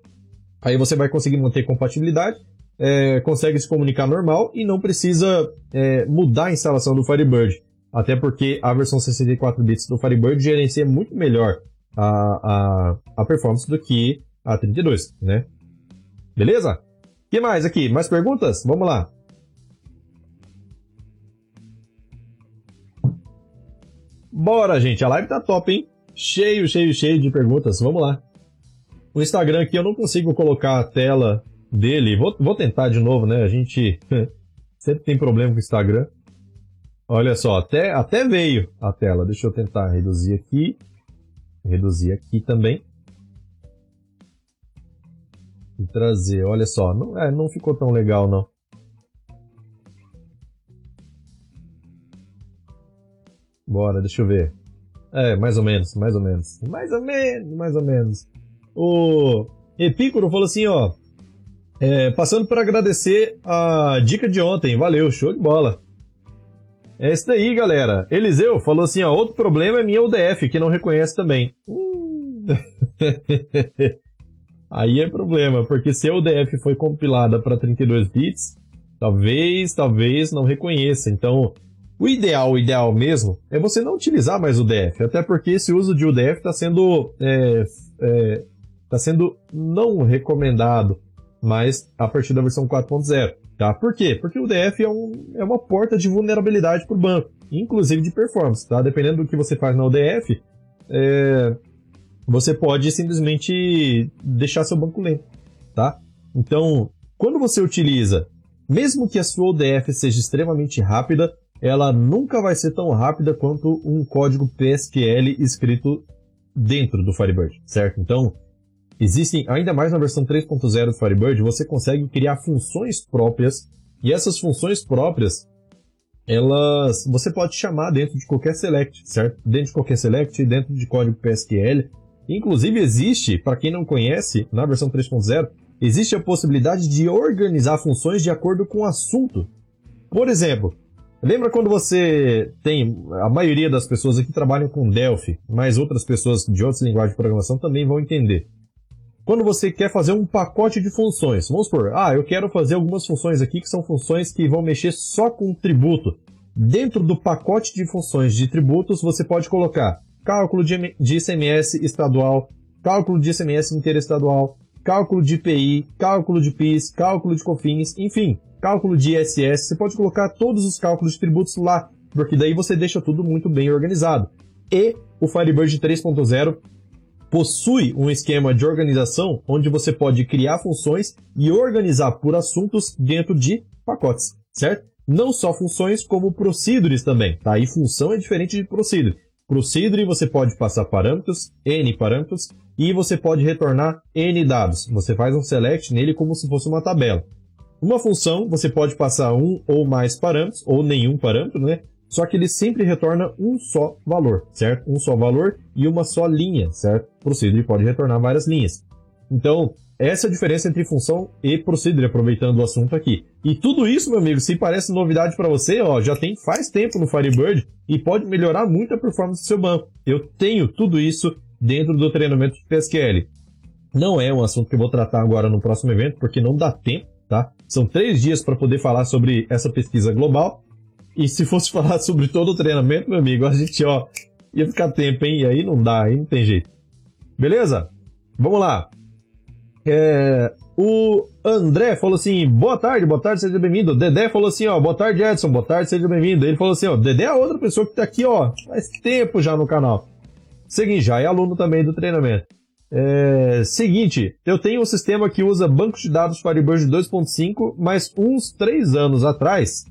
aí você vai conseguir manter compatibilidade, é, consegue se comunicar normal e não precisa é, mudar a instalação do Firebird. Até porque a versão 64 bits do Firebird gerencia muito melhor a, a, a performance do que a 32, né? Beleza? O que mais aqui? Mais perguntas? Vamos lá. Bora, gente. A live tá top, hein? Cheio, cheio, cheio de perguntas. Vamos lá. O Instagram aqui eu não consigo colocar a tela dele. Vou, vou tentar de novo, né? A gente sempre tem problema com o Instagram. Olha só, até, até veio a tela. Deixa eu tentar reduzir aqui. Reduzir aqui também. E trazer, olha só. Não, é, não ficou tão legal, não. Bora, deixa eu ver. É, mais ou menos, mais ou menos. Mais ou menos, mais ou menos. O Epícoro falou assim, ó. É, passando para agradecer a dica de ontem. Valeu, show de bola. É isso daí, galera. Eliseu falou assim, ó. Outro problema é minha UDF, que não reconhece também. Hum. Aí é problema, porque se a UDF foi compilada para 32 bits, talvez, talvez não reconheça. Então, o ideal, o ideal mesmo, é você não utilizar mais o DF, até porque esse uso de UDF está sendo, é, é, tá sendo não recomendado mais a partir da versão 4.0. Tá? Por quê? Porque o DF é, um, é uma porta de vulnerabilidade para o banco, inclusive de performance. Tá? Dependendo do que você faz na UDF, é, você pode simplesmente deixar seu banco lento. Tá? Então, quando você utiliza, mesmo que a sua UDF seja extremamente rápida, ela nunca vai ser tão rápida quanto um código PSQL escrito dentro do Firebird, certo? Então, existem, ainda mais na versão 3.0 do Firebird, você consegue criar funções próprias, e essas funções próprias, elas, você pode chamar dentro de qualquer select, certo? Dentro de qualquer select, dentro de código PSQL. Inclusive existe, para quem não conhece, na versão 3.0, existe a possibilidade de organizar funções de acordo com o assunto. Por exemplo, Lembra quando você tem. A maioria das pessoas aqui trabalham com Delphi, mas outras pessoas de outras linguagens de programação também vão entender. Quando você quer fazer um pacote de funções, vamos supor, ah, eu quero fazer algumas funções aqui que são funções que vão mexer só com tributo. Dentro do pacote de funções de tributos, você pode colocar cálculo de, ICMS estadual, cálculo de ICMS interestadual, cálculo de IPI, cálculo de PIS, cálculo de COFINS, enfim, cálculo de ISS, você pode colocar todos os cálculos de tributos lá, porque daí você deixa tudo muito bem organizado. E o Firebird 3.0 possui um esquema de organização onde você pode criar funções e organizar por assuntos dentro de pacotes, certo? Não só funções, como procedures também, tá? E função é diferente de procedure. Procedure você pode passar parâmetros, N parâmetros, e você pode retornar N dados. Você faz um select nele como se fosse uma tabela. Uma função, você pode passar um ou mais parâmetros, ou nenhum parâmetro, né? Só que ele sempre retorna um só valor, certo? Um só valor e uma só linha, certo? Procedure pode retornar várias linhas. Então, essa é a diferença entre função e procedure, aproveitando o assunto aqui. E tudo isso, meu amigo, se parece novidade para você, ó, já tem faz tempo no Firebird e pode melhorar muito a performance do seu banco. Eu tenho tudo isso dentro do treinamento de PSQL. Não é um assunto que eu vou tratar agora no próximo evento, porque não dá tempo, tá? São três dias para poder falar sobre essa pesquisa global. E se fosse falar sobre todo o treinamento, meu amigo, a gente, ó, ia ficar tempo, hein? E aí não dá, aí não tem jeito. Beleza? Vamos lá. É, o André falou assim: boa tarde, boa tarde, seja bem-vindo. Dedé falou assim: ó, boa tarde, Edson, boa tarde, seja bem-vindo. Ele falou assim: ó, Dedé é outra pessoa que tá aqui, ó, faz tempo já no canal. Seguinte, já é aluno também do treinamento. É, seguinte, eu tenho um sistema que usa bancos de dados Firebird 2.5, mas uns 3 anos atrás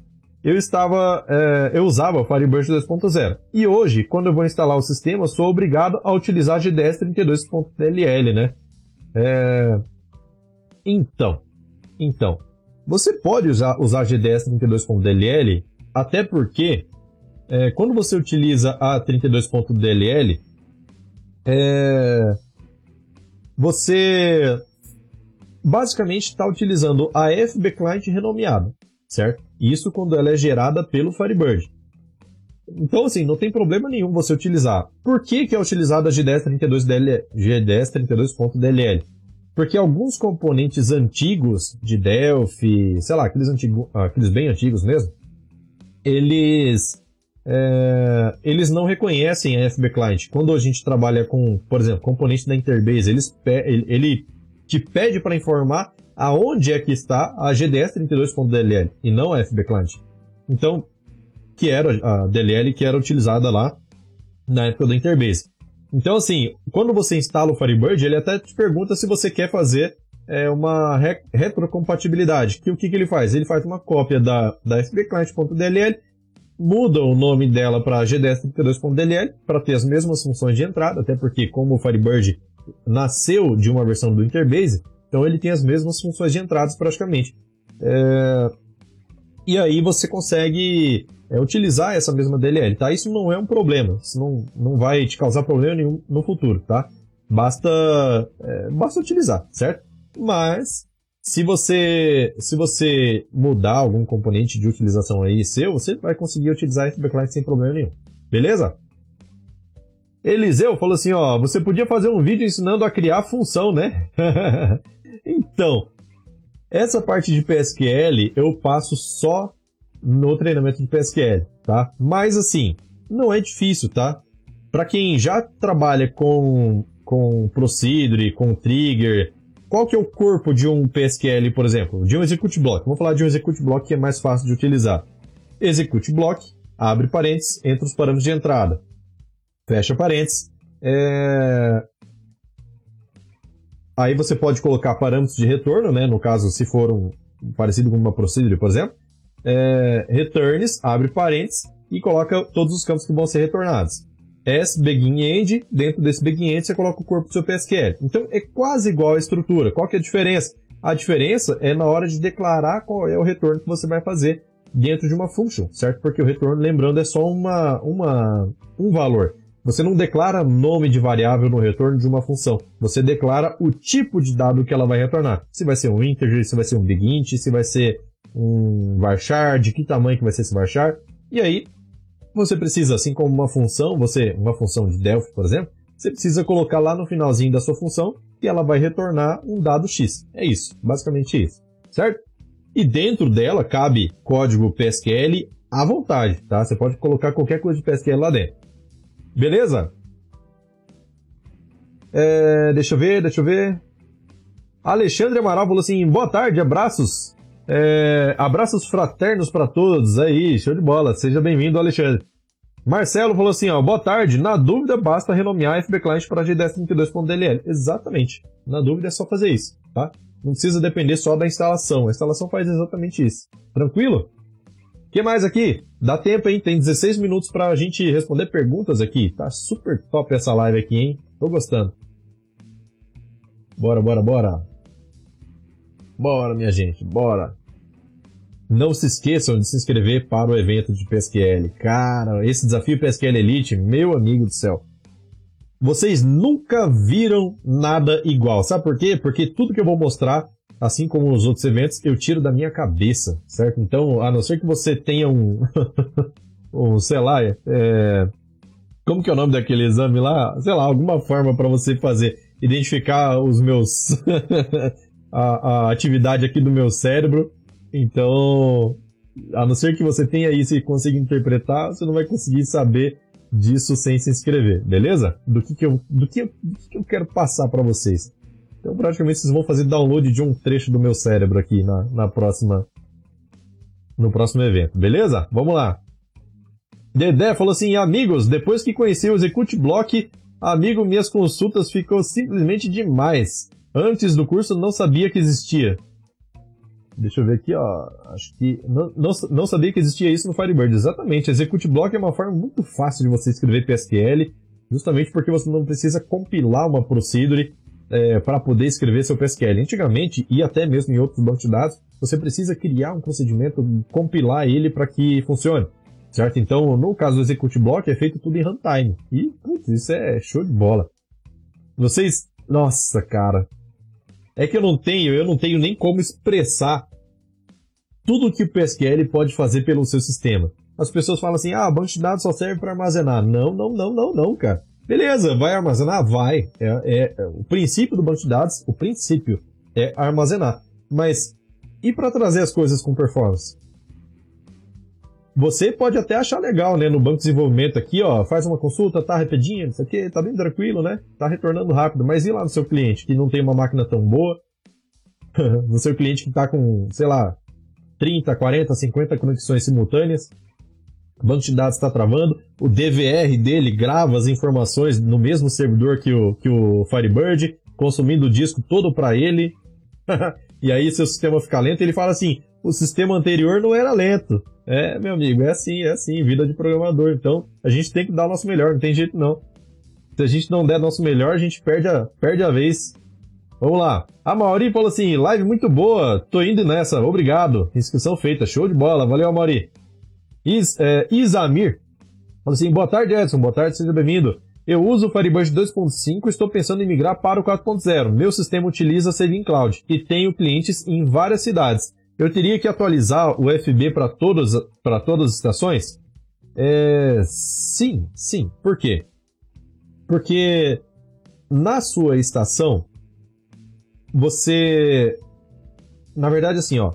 eu estava, é, eu usava Firebird 2.0. E hoje, quando eu vou instalar o sistema, sou obrigado a utilizar GDS 32.dll, né? É... Então, então, você pode usar, usar GDS 32.dll, até porque é, quando você utiliza a 32.dll, é, você basicamente está utilizando a FB Client renomeada, certo? Isso quando ela é gerada pelo Firebird. Então, assim, não tem problema nenhum você utilizar. Por que, que é utilizada a GDS 32.dll? GDS 32.dll? Porque alguns componentes antigos de Delphi, sei lá, aqueles, antigo, aqueles bem antigos mesmo, eles, é, eles não reconhecem a FB Client. Quando a gente trabalha com, por exemplo, componentes da Interbase, eles, ele, ele te pede para informar aonde é que está a GDS 32.dll e não a FB Client. Então, que era a DLL que era utilizada lá na época do Interbase. Então, assim, quando você instala o Firebird, ele até te pergunta se você quer fazer é, uma re retrocompatibilidade. Que o que, que ele faz? Ele faz uma cópia da, da fbclient.dll, muda o nome dela para gds32.dll para ter as mesmas funções de entrada, até porque como o Firebird nasceu de uma versão do Interbase, então ele tem as mesmas funções de entradas praticamente. É... E aí você consegue é, utilizar essa mesma DLL, tá? Isso não é um problema, isso não, não vai te causar problema nenhum no futuro, tá? Basta, é, basta utilizar, certo? Mas se você se você mudar algum componente de utilização aí seu, você vai conseguir utilizar FB Client sem problema nenhum. Beleza? Eliseu falou assim, ó, você podia fazer um vídeo ensinando a criar função, né? então, essa parte de PSQL eu passo só no treinamento de PSQL, tá? Mas assim, não é difícil, tá? Para quem já trabalha com com procedure, com trigger, qual que é o corpo de um PSQL, por exemplo? De um execute block. Vamos falar de um execute block que é mais fácil de utilizar. Execute block, abre parênteses, entra os parâmetros de entrada, fecha parênteses. É... Aí você pode colocar parâmetros de retorno, né? No caso, se for um parecido com uma procedure, por exemplo é, returns, abre parênteses, e coloca todos os campos que vão ser retornados. S begin end, dentro desse begin end você coloca o corpo do seu PSQL. Então é quase igual a estrutura. Qual que é a diferença? A diferença é na hora de declarar qual é o retorno que você vai fazer dentro de uma function, certo? Porque o retorno, lembrando, é só uma, uma, um valor. Você não declara nome de variável no retorno de uma função. Você declara o tipo de dado que ela vai retornar. Se vai ser um integer, se vai ser um big int, se vai ser um varchar, de que tamanho que vai ser esse varchar. E aí, você precisa, assim como uma função, você uma função de Delphi, por exemplo, você precisa colocar lá no finalzinho da sua função e ela vai retornar um dado X. É isso, basicamente isso, certo? E dentro dela cabe código PSQL à vontade, tá? Você pode colocar qualquer coisa de PSQL lá dentro. Beleza? É, deixa eu ver, deixa eu ver. Alexandre Amaral falou assim: boa tarde, abraços. É, abraços fraternos para todos. Aí, show de bola. Seja bem-vindo, Alexandre. Marcelo falou assim, ó, boa tarde. Na dúvida, basta renomear FB Client para G1032.dll. Exatamente. Na dúvida é só fazer isso, tá? Não precisa depender só da instalação. A instalação faz exatamente isso. Tranquilo? O que mais aqui? Dá tempo, hein? Tem 16 minutos para a gente responder perguntas aqui. Tá super top essa live aqui, hein? Tô gostando. Bora, bora, bora. Bora, minha gente, bora. Não se esqueçam de se inscrever para o evento de PSQL. Cara, esse desafio PSQL Elite, meu amigo do céu. vocês nunca viram nada igual. Sabe por quê? Porque tudo que eu vou mostrar, assim como os outros eventos, eu tiro da minha cabeça, certo? Então, a não ser que você tenha um, um sei lá, é, como que é o nome daquele exame lá? Sei lá, alguma forma para você fazer, identificar os meus, a, a atividade aqui do meu cérebro. Então, a não ser que você tenha isso e consiga interpretar, você não vai conseguir saber disso sem se inscrever, beleza? Do que, que, eu, do que, do que eu quero passar para vocês. Então, praticamente, vocês vão fazer download de um trecho do meu cérebro aqui na, na próxima. No próximo evento, beleza? Vamos lá. Dedé falou assim: amigos, depois que conheci o Execute Block, amigo, minhas consultas ficou simplesmente demais. Antes do curso não sabia que existia. Deixa eu ver aqui, ó. Acho que. Não, não, não sabia que existia isso no Firebird. Exatamente. Execute Block é uma forma muito fácil de você escrever PSQL, justamente porque você não precisa compilar uma procedure é, para poder escrever seu PSQL. Antigamente, e até mesmo em outros bancos de dados, você precisa criar um procedimento, compilar ele para que funcione. Certo? Então, no caso do Execute Block, é feito tudo em runtime. E, putz, isso é show de bola. Vocês. Nossa, cara. É que eu não tenho, eu não tenho nem como expressar tudo que o PSQL pode fazer pelo seu sistema. As pessoas falam assim, ah, banco de dados só serve para armazenar. Não, não, não, não, não, cara. Beleza, vai armazenar? Vai. É, é, é, o princípio do banco de dados, o princípio é armazenar. Mas e para trazer as coisas com performance? Você pode até achar legal, né, no banco de desenvolvimento aqui, ó, faz uma consulta, tá rapidinho, isso aqui tá bem tranquilo, né? Tá retornando rápido, mas e lá no seu cliente que não tem uma máquina tão boa? no seu cliente que tá com, sei lá, 30, 40, 50 conexões simultâneas. O banco de dados está travando, o DVR dele grava as informações no mesmo servidor que o, que o Firebird, consumindo o disco todo para ele. e aí seu sistema fica lento, ele fala assim: o sistema anterior não era lento. É, meu amigo, é assim, é assim, vida de programador. Então, a gente tem que dar o nosso melhor, não tem jeito não. Se a gente não der o nosso melhor, a gente perde a, perde a vez. Vamos lá. A Mauri falou assim: live muito boa, tô indo nessa, obrigado. Inscrição feita, show de bola, valeu, Mauri. Is, é, Isamir falou assim: boa tarde, Edson, boa tarde, seja bem-vindo. Eu uso o Firebird 2.5 e estou pensando em migrar para o 4.0. Meu sistema utiliza Saving Cloud e tenho clientes em várias cidades. Eu teria que atualizar o FB para todas, para todas as estações? É, sim, sim. Por quê? Porque na sua estação você. Na verdade, assim, ó.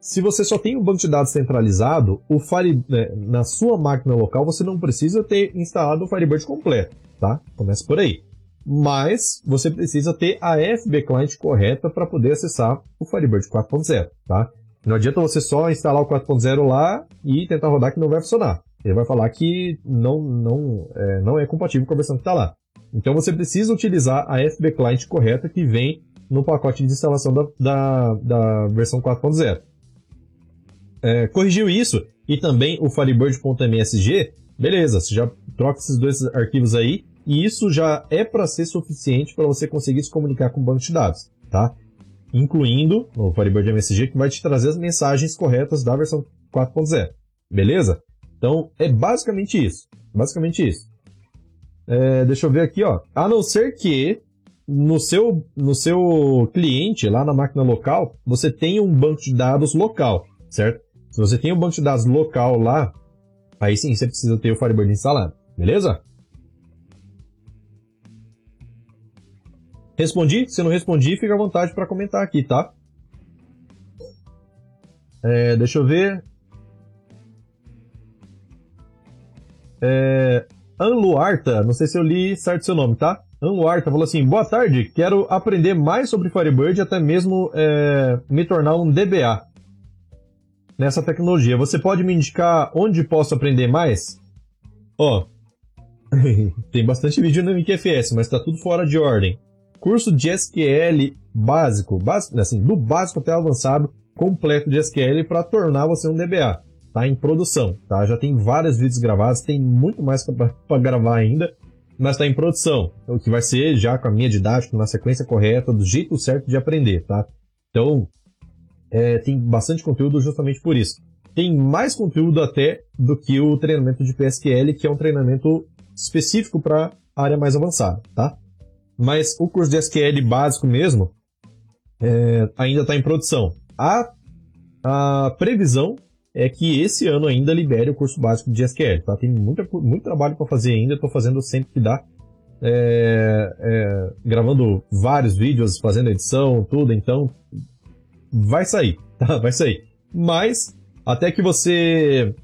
Se você só tem um banco de dados centralizado, o Fire, né, na sua máquina local você não precisa ter instalado o Firebird completo, tá? Começa por aí. Mas você precisa ter a FB Client correta para poder acessar o Firebird 4.0, tá? Não adianta você só instalar o 4.0 lá e tentar rodar que não vai funcionar. Ele vai falar que não, não, é, não é compatível com a versão que está lá. Então você precisa utilizar a FB Client correta que vem no pacote de instalação da, da, da versão 4.0. É, corrigiu isso e também o Firebird.msg, beleza, você já troca esses dois arquivos aí e isso já é para ser suficiente para você conseguir se comunicar com o banco de dados, tá? Incluindo o Firebird MSG que vai te trazer as mensagens corretas da versão 4.0, beleza? Então é basicamente isso, basicamente isso. É, deixa eu ver aqui, ó. A não ser que no seu, no seu cliente, lá na máquina local, você tem um banco de dados local, certo? Se você tem um banco de dados local lá, aí sim você precisa ter o Firebird instalado, beleza? Respondi? Se não respondi, fica à vontade para comentar aqui, tá? É, deixa eu ver. É, Anluarta, não sei se eu li certo seu nome, tá? Anluarta falou assim: Boa tarde, quero aprender mais sobre Firebird e até mesmo é, me tornar um DBA nessa tecnologia. Você pode me indicar onde posso aprender mais? Ó, oh, tem bastante vídeo no MQFS, mas tá tudo fora de ordem. Curso de SQL básico, básico assim, do básico até avançado, completo de SQL para tornar você um DBA está em produção, tá? Já tem vários vídeos gravados, tem muito mais para gravar ainda, mas está em produção. O que vai ser já com a minha didática, na sequência correta, do jeito certo de aprender, tá? Então, é, tem bastante conteúdo justamente por isso. Tem mais conteúdo até do que o treinamento de PSQL, que é um treinamento específico para área mais avançada, tá? Mas o curso de SQL básico mesmo é, ainda está em produção. A, a previsão é que esse ano ainda libere o curso básico de SQL, tá? Tem muita, muito trabalho para fazer ainda, estou fazendo sempre que dá. É, é, gravando vários vídeos, fazendo edição, tudo, então vai sair, tá? Vai sair. Mas até que você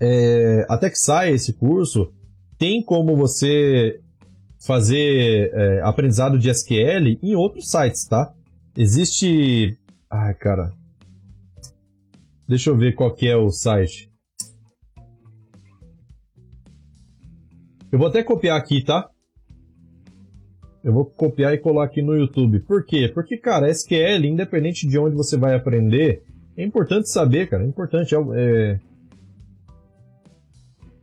é, até que saia esse curso, tem como você fazer é, aprendizado de SQL em outros sites, tá? Existe. Ai, cara. Deixa eu ver qual que é o site. Eu vou até copiar aqui, tá? Eu vou copiar e colar aqui no YouTube. Por quê? Porque, cara, SQL, independente de onde você vai aprender, é importante saber, cara. É importante. É,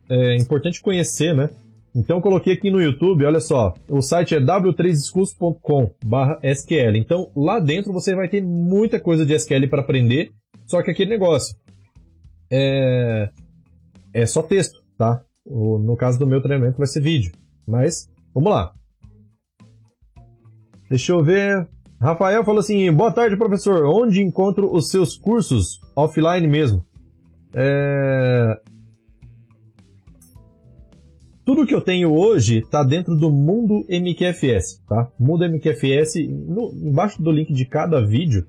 é, é importante conhecer, né? Então eu coloquei aqui no YouTube, olha só, o site é w3discurso.com/sql. Então lá dentro você vai ter muita coisa de SQL para aprender, só que aquele negócio é é só texto, tá? No caso do meu treinamento vai ser vídeo, mas vamos lá. Deixa eu ver. Rafael falou assim: boa tarde, professor. Onde encontro os seus cursos offline mesmo? É... Tudo que eu tenho hoje está dentro do Mundo MQFS, tá? Mundo MQFS, no, embaixo do link de cada vídeo,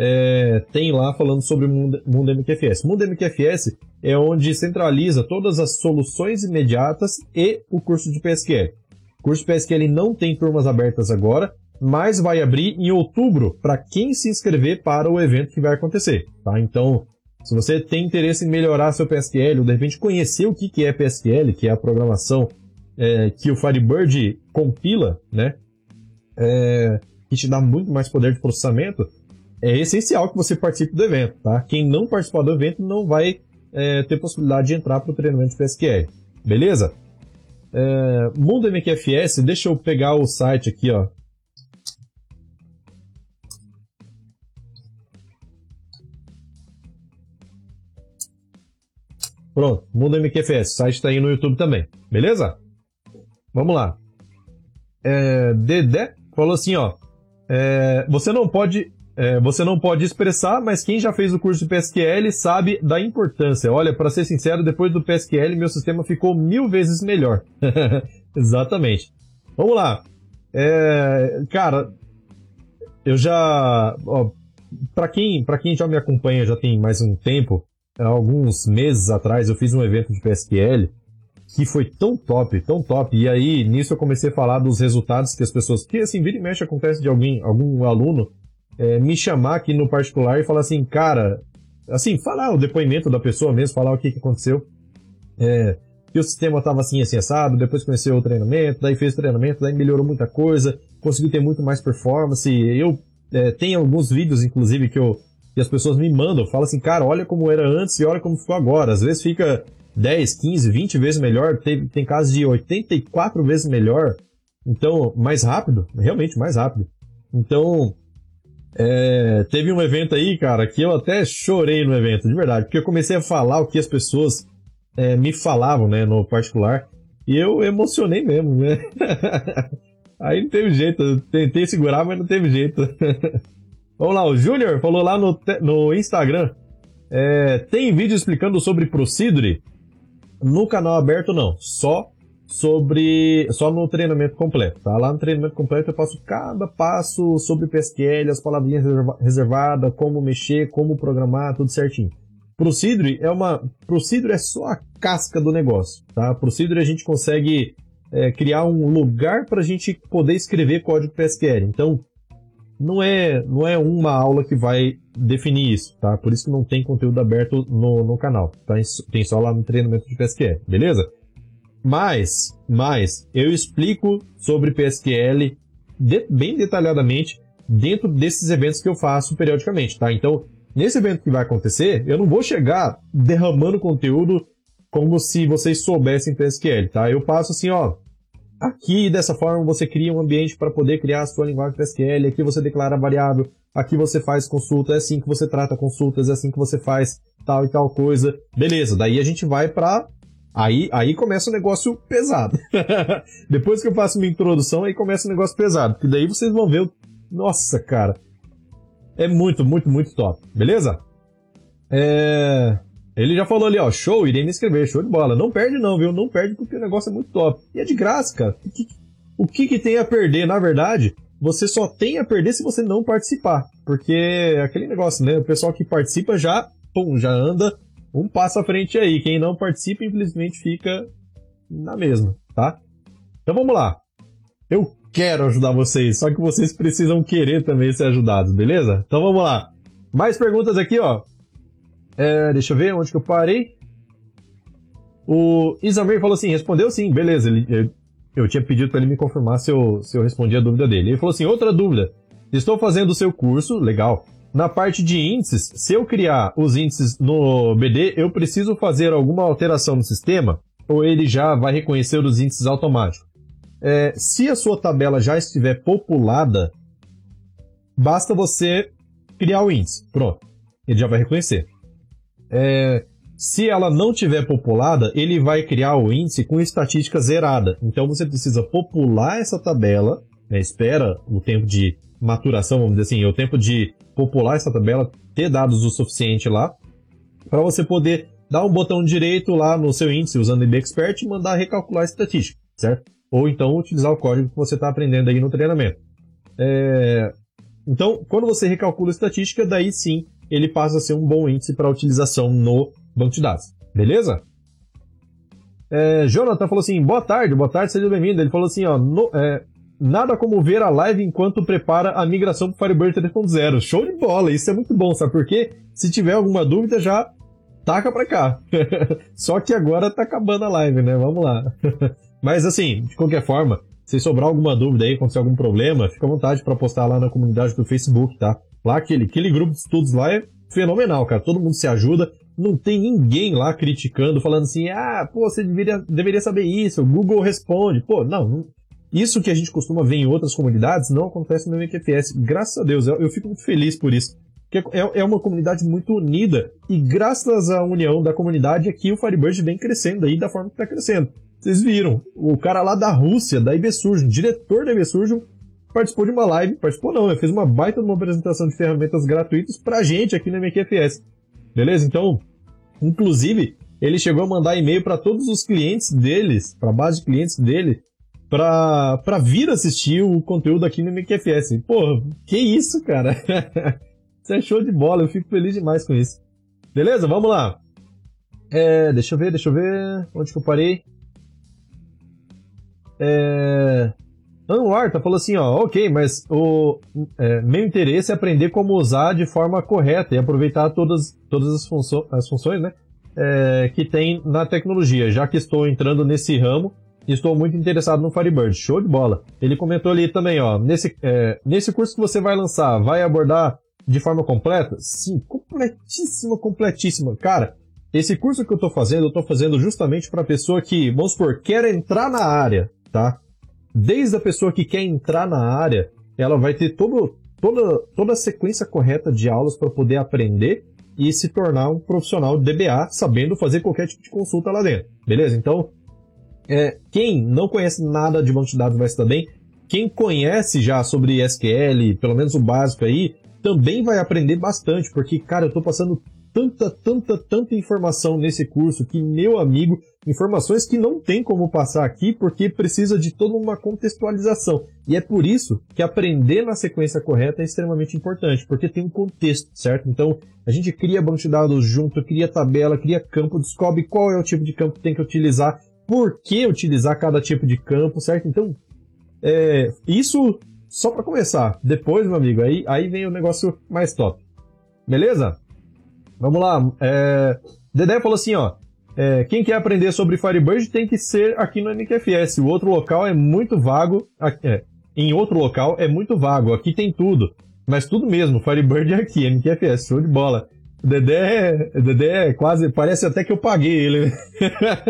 é, tem lá falando sobre o Mundo, Mundo MQFS. Mundo MQFS é onde centraliza todas as soluções imediatas e o curso de PSQL. O curso de PSQL não tem turmas abertas agora, mas vai abrir em outubro para quem se inscrever para o evento que vai acontecer, tá? Então, se você tem interesse em melhorar seu PSQL, ou de repente conhecer o que é PSQL, que é a programação é, que o Firebird compila, né? É, que te dá muito mais poder de processamento, é essencial que você participe do evento, tá? Quem não participar do evento não vai é, ter possibilidade de entrar para o treinamento de PSQL, beleza? É, Mundo MQFS, deixa eu pegar o site aqui, ó, Pronto, Mundo MQFS, o site está aí no YouTube também, beleza? Vamos lá. É, Dedé falou assim, ó, é, você não pode é, você não pode expressar, mas quem já fez o curso de PSQL sabe da importância. Olha, para ser sincero, depois do PSQL meu sistema ficou mil vezes melhor. Exatamente. Vamos lá. É, cara, eu já, para quem quem já me acompanha já tem mais um tempo, alguns meses atrás eu fiz um evento de PSQL que foi tão top, tão top. E aí, nisso eu comecei a falar dos resultados que as pessoas. Que assim, vira e mexe acontece de alguém, algum aluno é, me chamar aqui no particular e falar assim, cara, assim, falar o depoimento da pessoa mesmo, falar o que, que aconteceu. É, que o sistema estava assim, assim, assado, depois conheceu o treinamento, daí fez treinamento, daí melhorou muita coisa, conseguiu ter muito mais performance. Eu é, tenho alguns vídeos, inclusive, que eu e as pessoas me mandam, falam assim, cara, olha como era antes e olha como ficou agora. Às vezes fica 10, 15, 20 vezes melhor, tem, tem casos de 84 vezes melhor. Então, mais rápido, realmente mais rápido. Então, é, teve um evento aí, cara, que eu até chorei no evento, de verdade, porque eu comecei a falar o que as pessoas é, me falavam, né, no particular, e eu emocionei mesmo, né? aí não teve jeito, eu tentei segurar, mas não teve jeito. Vamos lá, o Júnior falou lá no, no Instagram. É, tem vídeo explicando sobre Procedure? No canal aberto, não. Só sobre. Só no treinamento completo, tá? Lá no treinamento completo eu passo cada passo sobre PSQL, as palavrinhas reservadas, como mexer, como programar, tudo certinho. Procedure é uma. Procedure é só a casca do negócio, tá? Procedure a gente consegue é, criar um lugar para a gente poder escrever código PSQL. Então, não é, não é uma aula que vai definir isso, tá? Por isso que não tem conteúdo aberto no, no canal, tá? Tem só lá no treinamento de PSQL, beleza? Mas, mas, eu explico sobre PSQL de, bem detalhadamente dentro desses eventos que eu faço periodicamente, tá? Então, nesse evento que vai acontecer, eu não vou chegar derramando conteúdo como se vocês soubessem PSQL, tá? Eu passo assim, ó, Aqui, dessa forma, você cria um ambiente para poder criar a sua linguagem PSQL. Aqui você declara variável. Aqui você faz consulta. É assim que você trata consultas. É assim que você faz tal e tal coisa. Beleza. Daí a gente vai para Aí, aí começa o um negócio pesado. Depois que eu faço minha introdução, aí começa o um negócio pesado. Porque daí vocês vão ver o... Nossa, cara. É muito, muito, muito top. Beleza? É... Ele já falou ali, ó, show, irei me inscrever, show de bola. Não perde não, viu? Não perde porque o negócio é muito top. E é de graça, cara. O que, o que, que tem a perder? Na verdade, você só tem a perder se você não participar. Porque é aquele negócio, né? O pessoal que participa já, pum, já anda um passo à frente aí. Quem não participa, infelizmente, fica na mesma, tá? Então vamos lá. Eu quero ajudar vocês, só que vocês precisam querer também ser ajudados, beleza? Então vamos lá. Mais perguntas aqui, ó. É, deixa eu ver onde que eu parei. O Isamir falou assim, respondeu sim, beleza. Ele, eu, eu tinha pedido para ele me confirmar se eu, se eu respondi a dúvida dele. Ele falou assim, outra dúvida. Estou fazendo o seu curso, legal. Na parte de índices, se eu criar os índices no BD, eu preciso fazer alguma alteração no sistema? Ou ele já vai reconhecer os índices automáticos? É, se a sua tabela já estiver populada, basta você criar o índice. Pronto. Ele já vai reconhecer. É, se ela não tiver populada, ele vai criar o índice com estatística zerada. Então você precisa popular essa tabela, né, espera o tempo de maturação, vamos dizer assim, o tempo de popular essa tabela, ter dados o suficiente lá, para você poder dar um botão direito lá no seu índice usando o IB Expert e mandar recalcular a estatística, certo? Ou então utilizar o código que você está aprendendo aí no treinamento. É... Então, quando você recalcula a estatística, daí sim ele passa a ser um bom índice para utilização no banco de dados. Beleza? É, Jonathan falou assim: boa tarde, boa tarde, seja bem-vindo. Ele falou assim: ó, no, é, nada como ver a live enquanto prepara a migração para Firebird 3.0. Show de bola, isso é muito bom, sabe por quê? Se tiver alguma dúvida, já taca para cá. Só que agora tá acabando a live, né? Vamos lá. Mas assim, de qualquer forma, se sobrar alguma dúvida aí, acontecer algum problema, fica à vontade para postar lá na comunidade do Facebook, tá? Lá, aquele, aquele grupo de estudos lá é fenomenal, cara. Todo mundo se ajuda. Não tem ninguém lá criticando, falando assim, ah, pô, você deveria, deveria saber isso, o Google responde. Pô, não, isso que a gente costuma ver em outras comunidades não acontece no MQFS. Graças a Deus, eu, eu fico muito feliz por isso. Porque é, é uma comunidade muito unida e graças à união da comunidade aqui o Firebird vem crescendo aí da forma que está crescendo. Vocês viram, o cara lá da Rússia, da IBSurgeon, diretor da IBSurgeon, participou de uma live, participou não, ele fez uma baita de uma apresentação de ferramentas gratuitas pra gente aqui no MQFS. Beleza? Então, inclusive, ele chegou a mandar e-mail para todos os clientes deles, para a base de clientes dele, para pra vir assistir o conteúdo aqui no MQFS. Pô, que isso, cara? Você é show de bola, eu fico feliz demais com isso. Beleza? Vamos lá. É, deixa eu ver, deixa eu ver. Onde que eu parei? É... Anwar tá falou assim, ó, ok, mas o é, meu interesse é aprender como usar de forma correta e aproveitar todas, todas as, as funções né, é, que tem na tecnologia, já que estou entrando nesse ramo estou muito interessado no Firebird. Show de bola. Ele comentou ali também, ó, nesse, é, nesse curso que você vai lançar, vai abordar de forma completa? Sim, completíssima, completíssima. Cara, esse curso que eu estou fazendo, eu estou fazendo justamente para pessoa que, vamos supor, quer entrar na área, tá? Desde a pessoa que quer entrar na área, ela vai ter todo, toda, toda a sequência correta de aulas para poder aprender e se tornar um profissional de DBA, sabendo fazer qualquer tipo de consulta lá dentro. Beleza? Então, é, quem não conhece nada de banco de dados vai se dar bem. Quem conhece já sobre SQL, pelo menos o básico aí, também vai aprender bastante, porque, cara, eu estou passando tanta, tanta, tanta informação nesse curso que, meu amigo, informações que não tem como passar aqui porque precisa de toda uma contextualização. E é por isso que aprender na sequência correta é extremamente importante, porque tem um contexto, certo? Então, a gente cria banco de dados junto, cria tabela, cria campo, descobre qual é o tipo de campo que tem que utilizar, por que utilizar cada tipo de campo, certo? Então, é, isso só para começar. Depois, meu amigo, aí, aí vem o negócio mais top. Beleza? Vamos lá. É... Dedé falou assim, ó. É, quem quer aprender sobre Firebird tem que ser aqui no MQFS. O outro local é muito vago. É, em outro local é muito vago. Aqui tem tudo. Mas tudo mesmo. Firebird é aqui, MQFS. Show de bola. Dedé, Dedé quase. Parece até que eu paguei ele.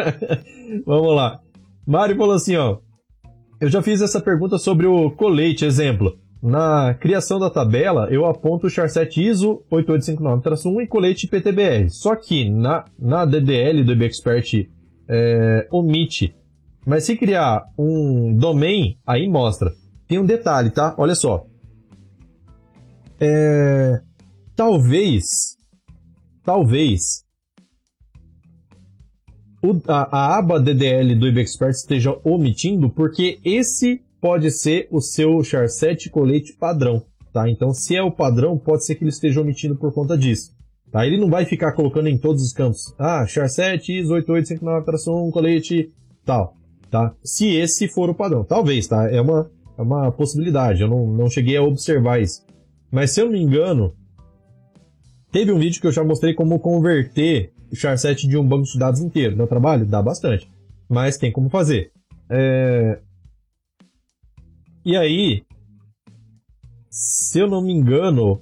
Vamos lá. Mário falou assim, ó. Eu já fiz essa pergunta sobre o colete, exemplo. Na criação da tabela, eu aponto o charset ISO 8859-1 e colete PTBR. Só que na, na DDL do EBExpert é, omite. Mas se criar um domain, aí mostra. Tem um detalhe, tá? Olha só. É, talvez, talvez, o, a, a, aba DDL do IBExpert esteja omitindo, porque esse pode ser o seu char7 colete padrão, tá? Então, se é o padrão, pode ser que ele esteja omitindo por conta disso. Tá? Ele não vai ficar colocando em todos os campos, ah, char7, IS8859-1, colete, tal, tá? Se esse for o padrão. Talvez, tá? É uma, é uma possibilidade, eu não, não cheguei a observar isso. Mas se eu não me engano, teve um vídeo que eu já mostrei como converter o char7 de um banco de dados inteiro. Dá trabalho? Dá bastante. Mas tem como fazer. É... E aí, se eu não me engano,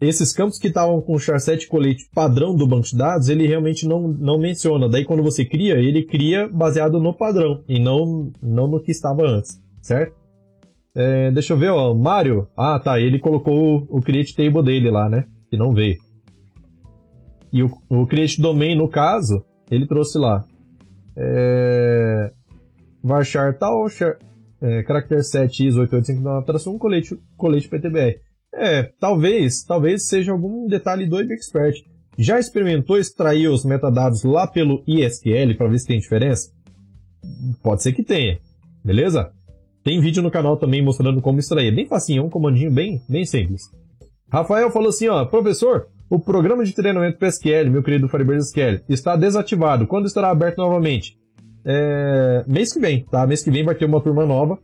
esses campos que estavam com o char7 colete padrão do banco de dados, ele realmente não, não menciona. Daí quando você cria, ele cria baseado no padrão e não, não no que estava antes, certo? É, deixa eu ver, ó, Mário. Ah, tá, ele colocou o, o create table dele lá, né? Que não veio. E o, o create domain, no caso, ele trouxe lá. É, varchar tal, é, character 7 is 8859 1 colete, colete PTBR. É, talvez, talvez seja algum detalhe do Expert. Já experimentou extrair os metadados lá pelo ISQL para ver se tem diferença? Pode ser que tenha, beleza? Tem vídeo no canal também mostrando como extrair. Bem facinho, é um comandinho bem, bem simples. Rafael falou assim, ó, professor, o programa de treinamento PSQL, meu querido Firebird SQL, está desativado. Quando estará aberto novamente? É... Mês que vem, tá? Mês que vem vai ter uma turma nova.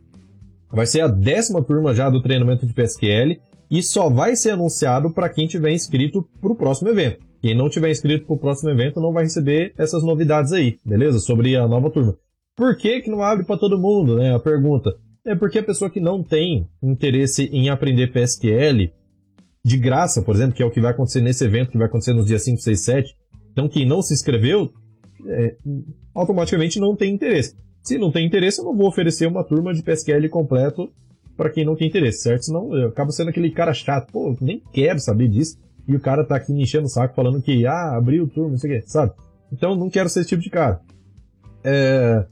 Vai ser a décima turma já do treinamento de PSQL e só vai ser anunciado para quem tiver inscrito para o próximo evento. Quem não tiver inscrito para o próximo evento não vai receber essas novidades aí, beleza? Sobre a nova turma. Por que, que não abre para todo mundo, né? A pergunta. É porque a pessoa que não tem interesse em aprender PSQL de graça, por exemplo, que é o que vai acontecer nesse evento, que vai acontecer nos dias 5, 6, 7. Então, quem não se inscreveu, é, automaticamente não tem interesse. Se não tem interesse, eu não vou oferecer uma turma de PSQL completo para quem não tem interesse, certo? Senão eu acabo sendo aquele cara chato, pô, nem quero saber disso. E o cara tá aqui me enchendo o saco falando que, ah, abriu turma, não sei o quê, sabe? Então, não quero ser esse tipo de cara. É,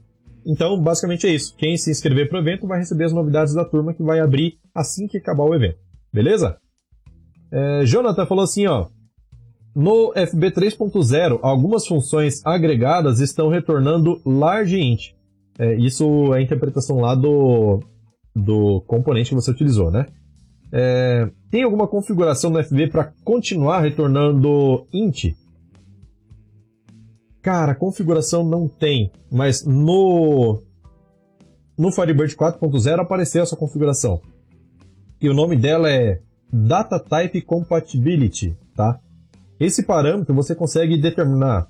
então, basicamente é isso. Quem se inscrever para o evento vai receber as novidades da turma que vai abrir assim que acabar o evento. Beleza? É, Jonathan falou assim, ó. No FB 3.0, algumas funções agregadas estão retornando large int. É, isso é a interpretação lá do, do componente que você utilizou, né? É, tem alguma configuração no FB para continuar retornando int? Cara, configuração não tem, mas no no Firebird 4.0 apareceu essa configuração. E o nome dela é Data Type Compatibility, tá? Esse parâmetro você consegue determinar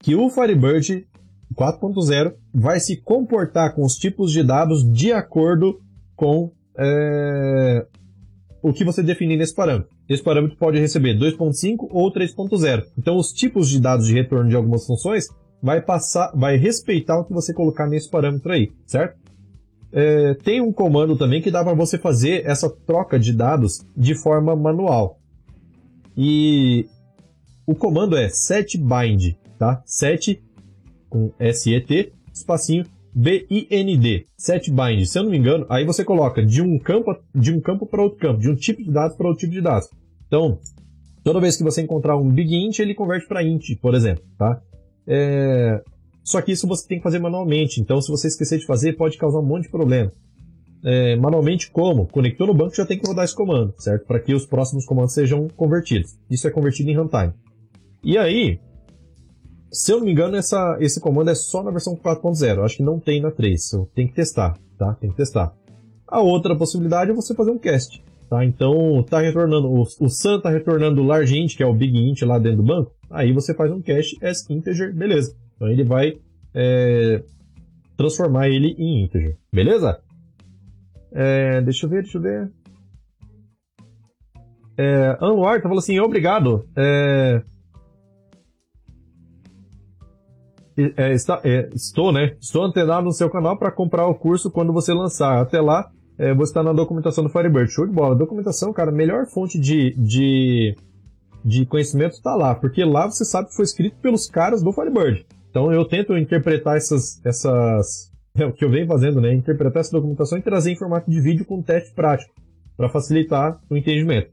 que o Firebird 4.0 vai se comportar com os tipos de dados de acordo com é, o que você definir nesse parâmetro. Esse parâmetro pode receber 2.5 ou 3.0. Então, os tipos de dados de retorno de algumas funções vai passar, vai respeitar o que você colocar nesse parâmetro aí, certo? É, tem um comando também que dá para você fazer essa troca de dados de forma manual. E o comando é setbind, tá? Set com SET, espacinho BIND, setbind. Se eu não me engano, aí você coloca de um campo de um campo para outro campo, de um tipo de dados para outro tipo de dados. Então, toda vez que você encontrar um big int, ele converte para int, por exemplo, tá? É... Só que isso você tem que fazer manualmente. Então, se você esquecer de fazer, pode causar um monte de problema. É... manualmente como? Conectou no banco, já tem que rodar esse comando, certo? Para que os próximos comandos sejam convertidos. Isso é convertido em runtime. E aí, se eu não me engano, essa, esse comando é só na versão 4.0. Acho que não tem na 3. Tem que testar, tá? Tem que testar. A outra possibilidade é você fazer um cast. Tá? Então, tá retornando, o, o Sun tá retornando o large int, que é o big int lá dentro do banco, aí você faz um cache as integer, beleza. Então ele vai é, transformar ele em integer, beleza? É, deixa eu ver, deixa eu ver. É, Anwar tá falando assim, obrigado. É, é, está, é, estou, né? Estou antenado no seu canal para comprar o curso quando você lançar. Até lá, é, você está na documentação do Firebird. Show de bola. Documentação, cara, melhor fonte de, de, de conhecimento está lá, porque lá você sabe que foi escrito pelos caras do Firebird. Então eu tento interpretar essas, essas é o que eu venho fazendo, né? Interpretar essa documentação e trazer em formato de vídeo com teste prático para facilitar o entendimento.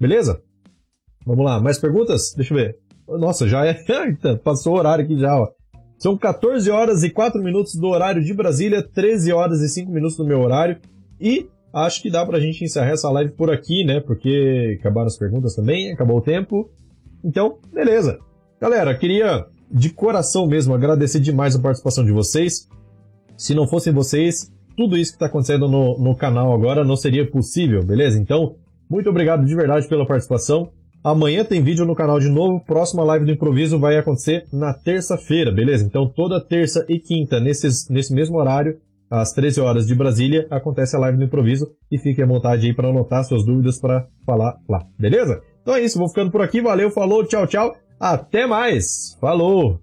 Beleza? Vamos lá, mais perguntas? Deixa eu ver. Nossa, já é. Passou o horário aqui já, ó. São 14 horas e 4 minutos do horário de Brasília, 13 horas e 5 minutos do meu horário. E acho que dá pra gente encerrar essa live por aqui, né? Porque acabaram as perguntas também, acabou o tempo. Então, beleza. Galera, queria de coração mesmo agradecer demais a participação de vocês. Se não fossem vocês, tudo isso que está acontecendo no, no canal agora não seria possível, beleza? Então, muito obrigado de verdade pela participação. Amanhã tem vídeo no canal de novo. Próxima live do improviso vai acontecer na terça-feira, beleza? Então toda terça e quinta, nesses, nesse mesmo horário, às 13 horas de Brasília, acontece a live do improviso. E fique à vontade aí para anotar suas dúvidas para falar lá, beleza? Então é isso, vou ficando por aqui. Valeu, falou, tchau, tchau. Até mais. Falou!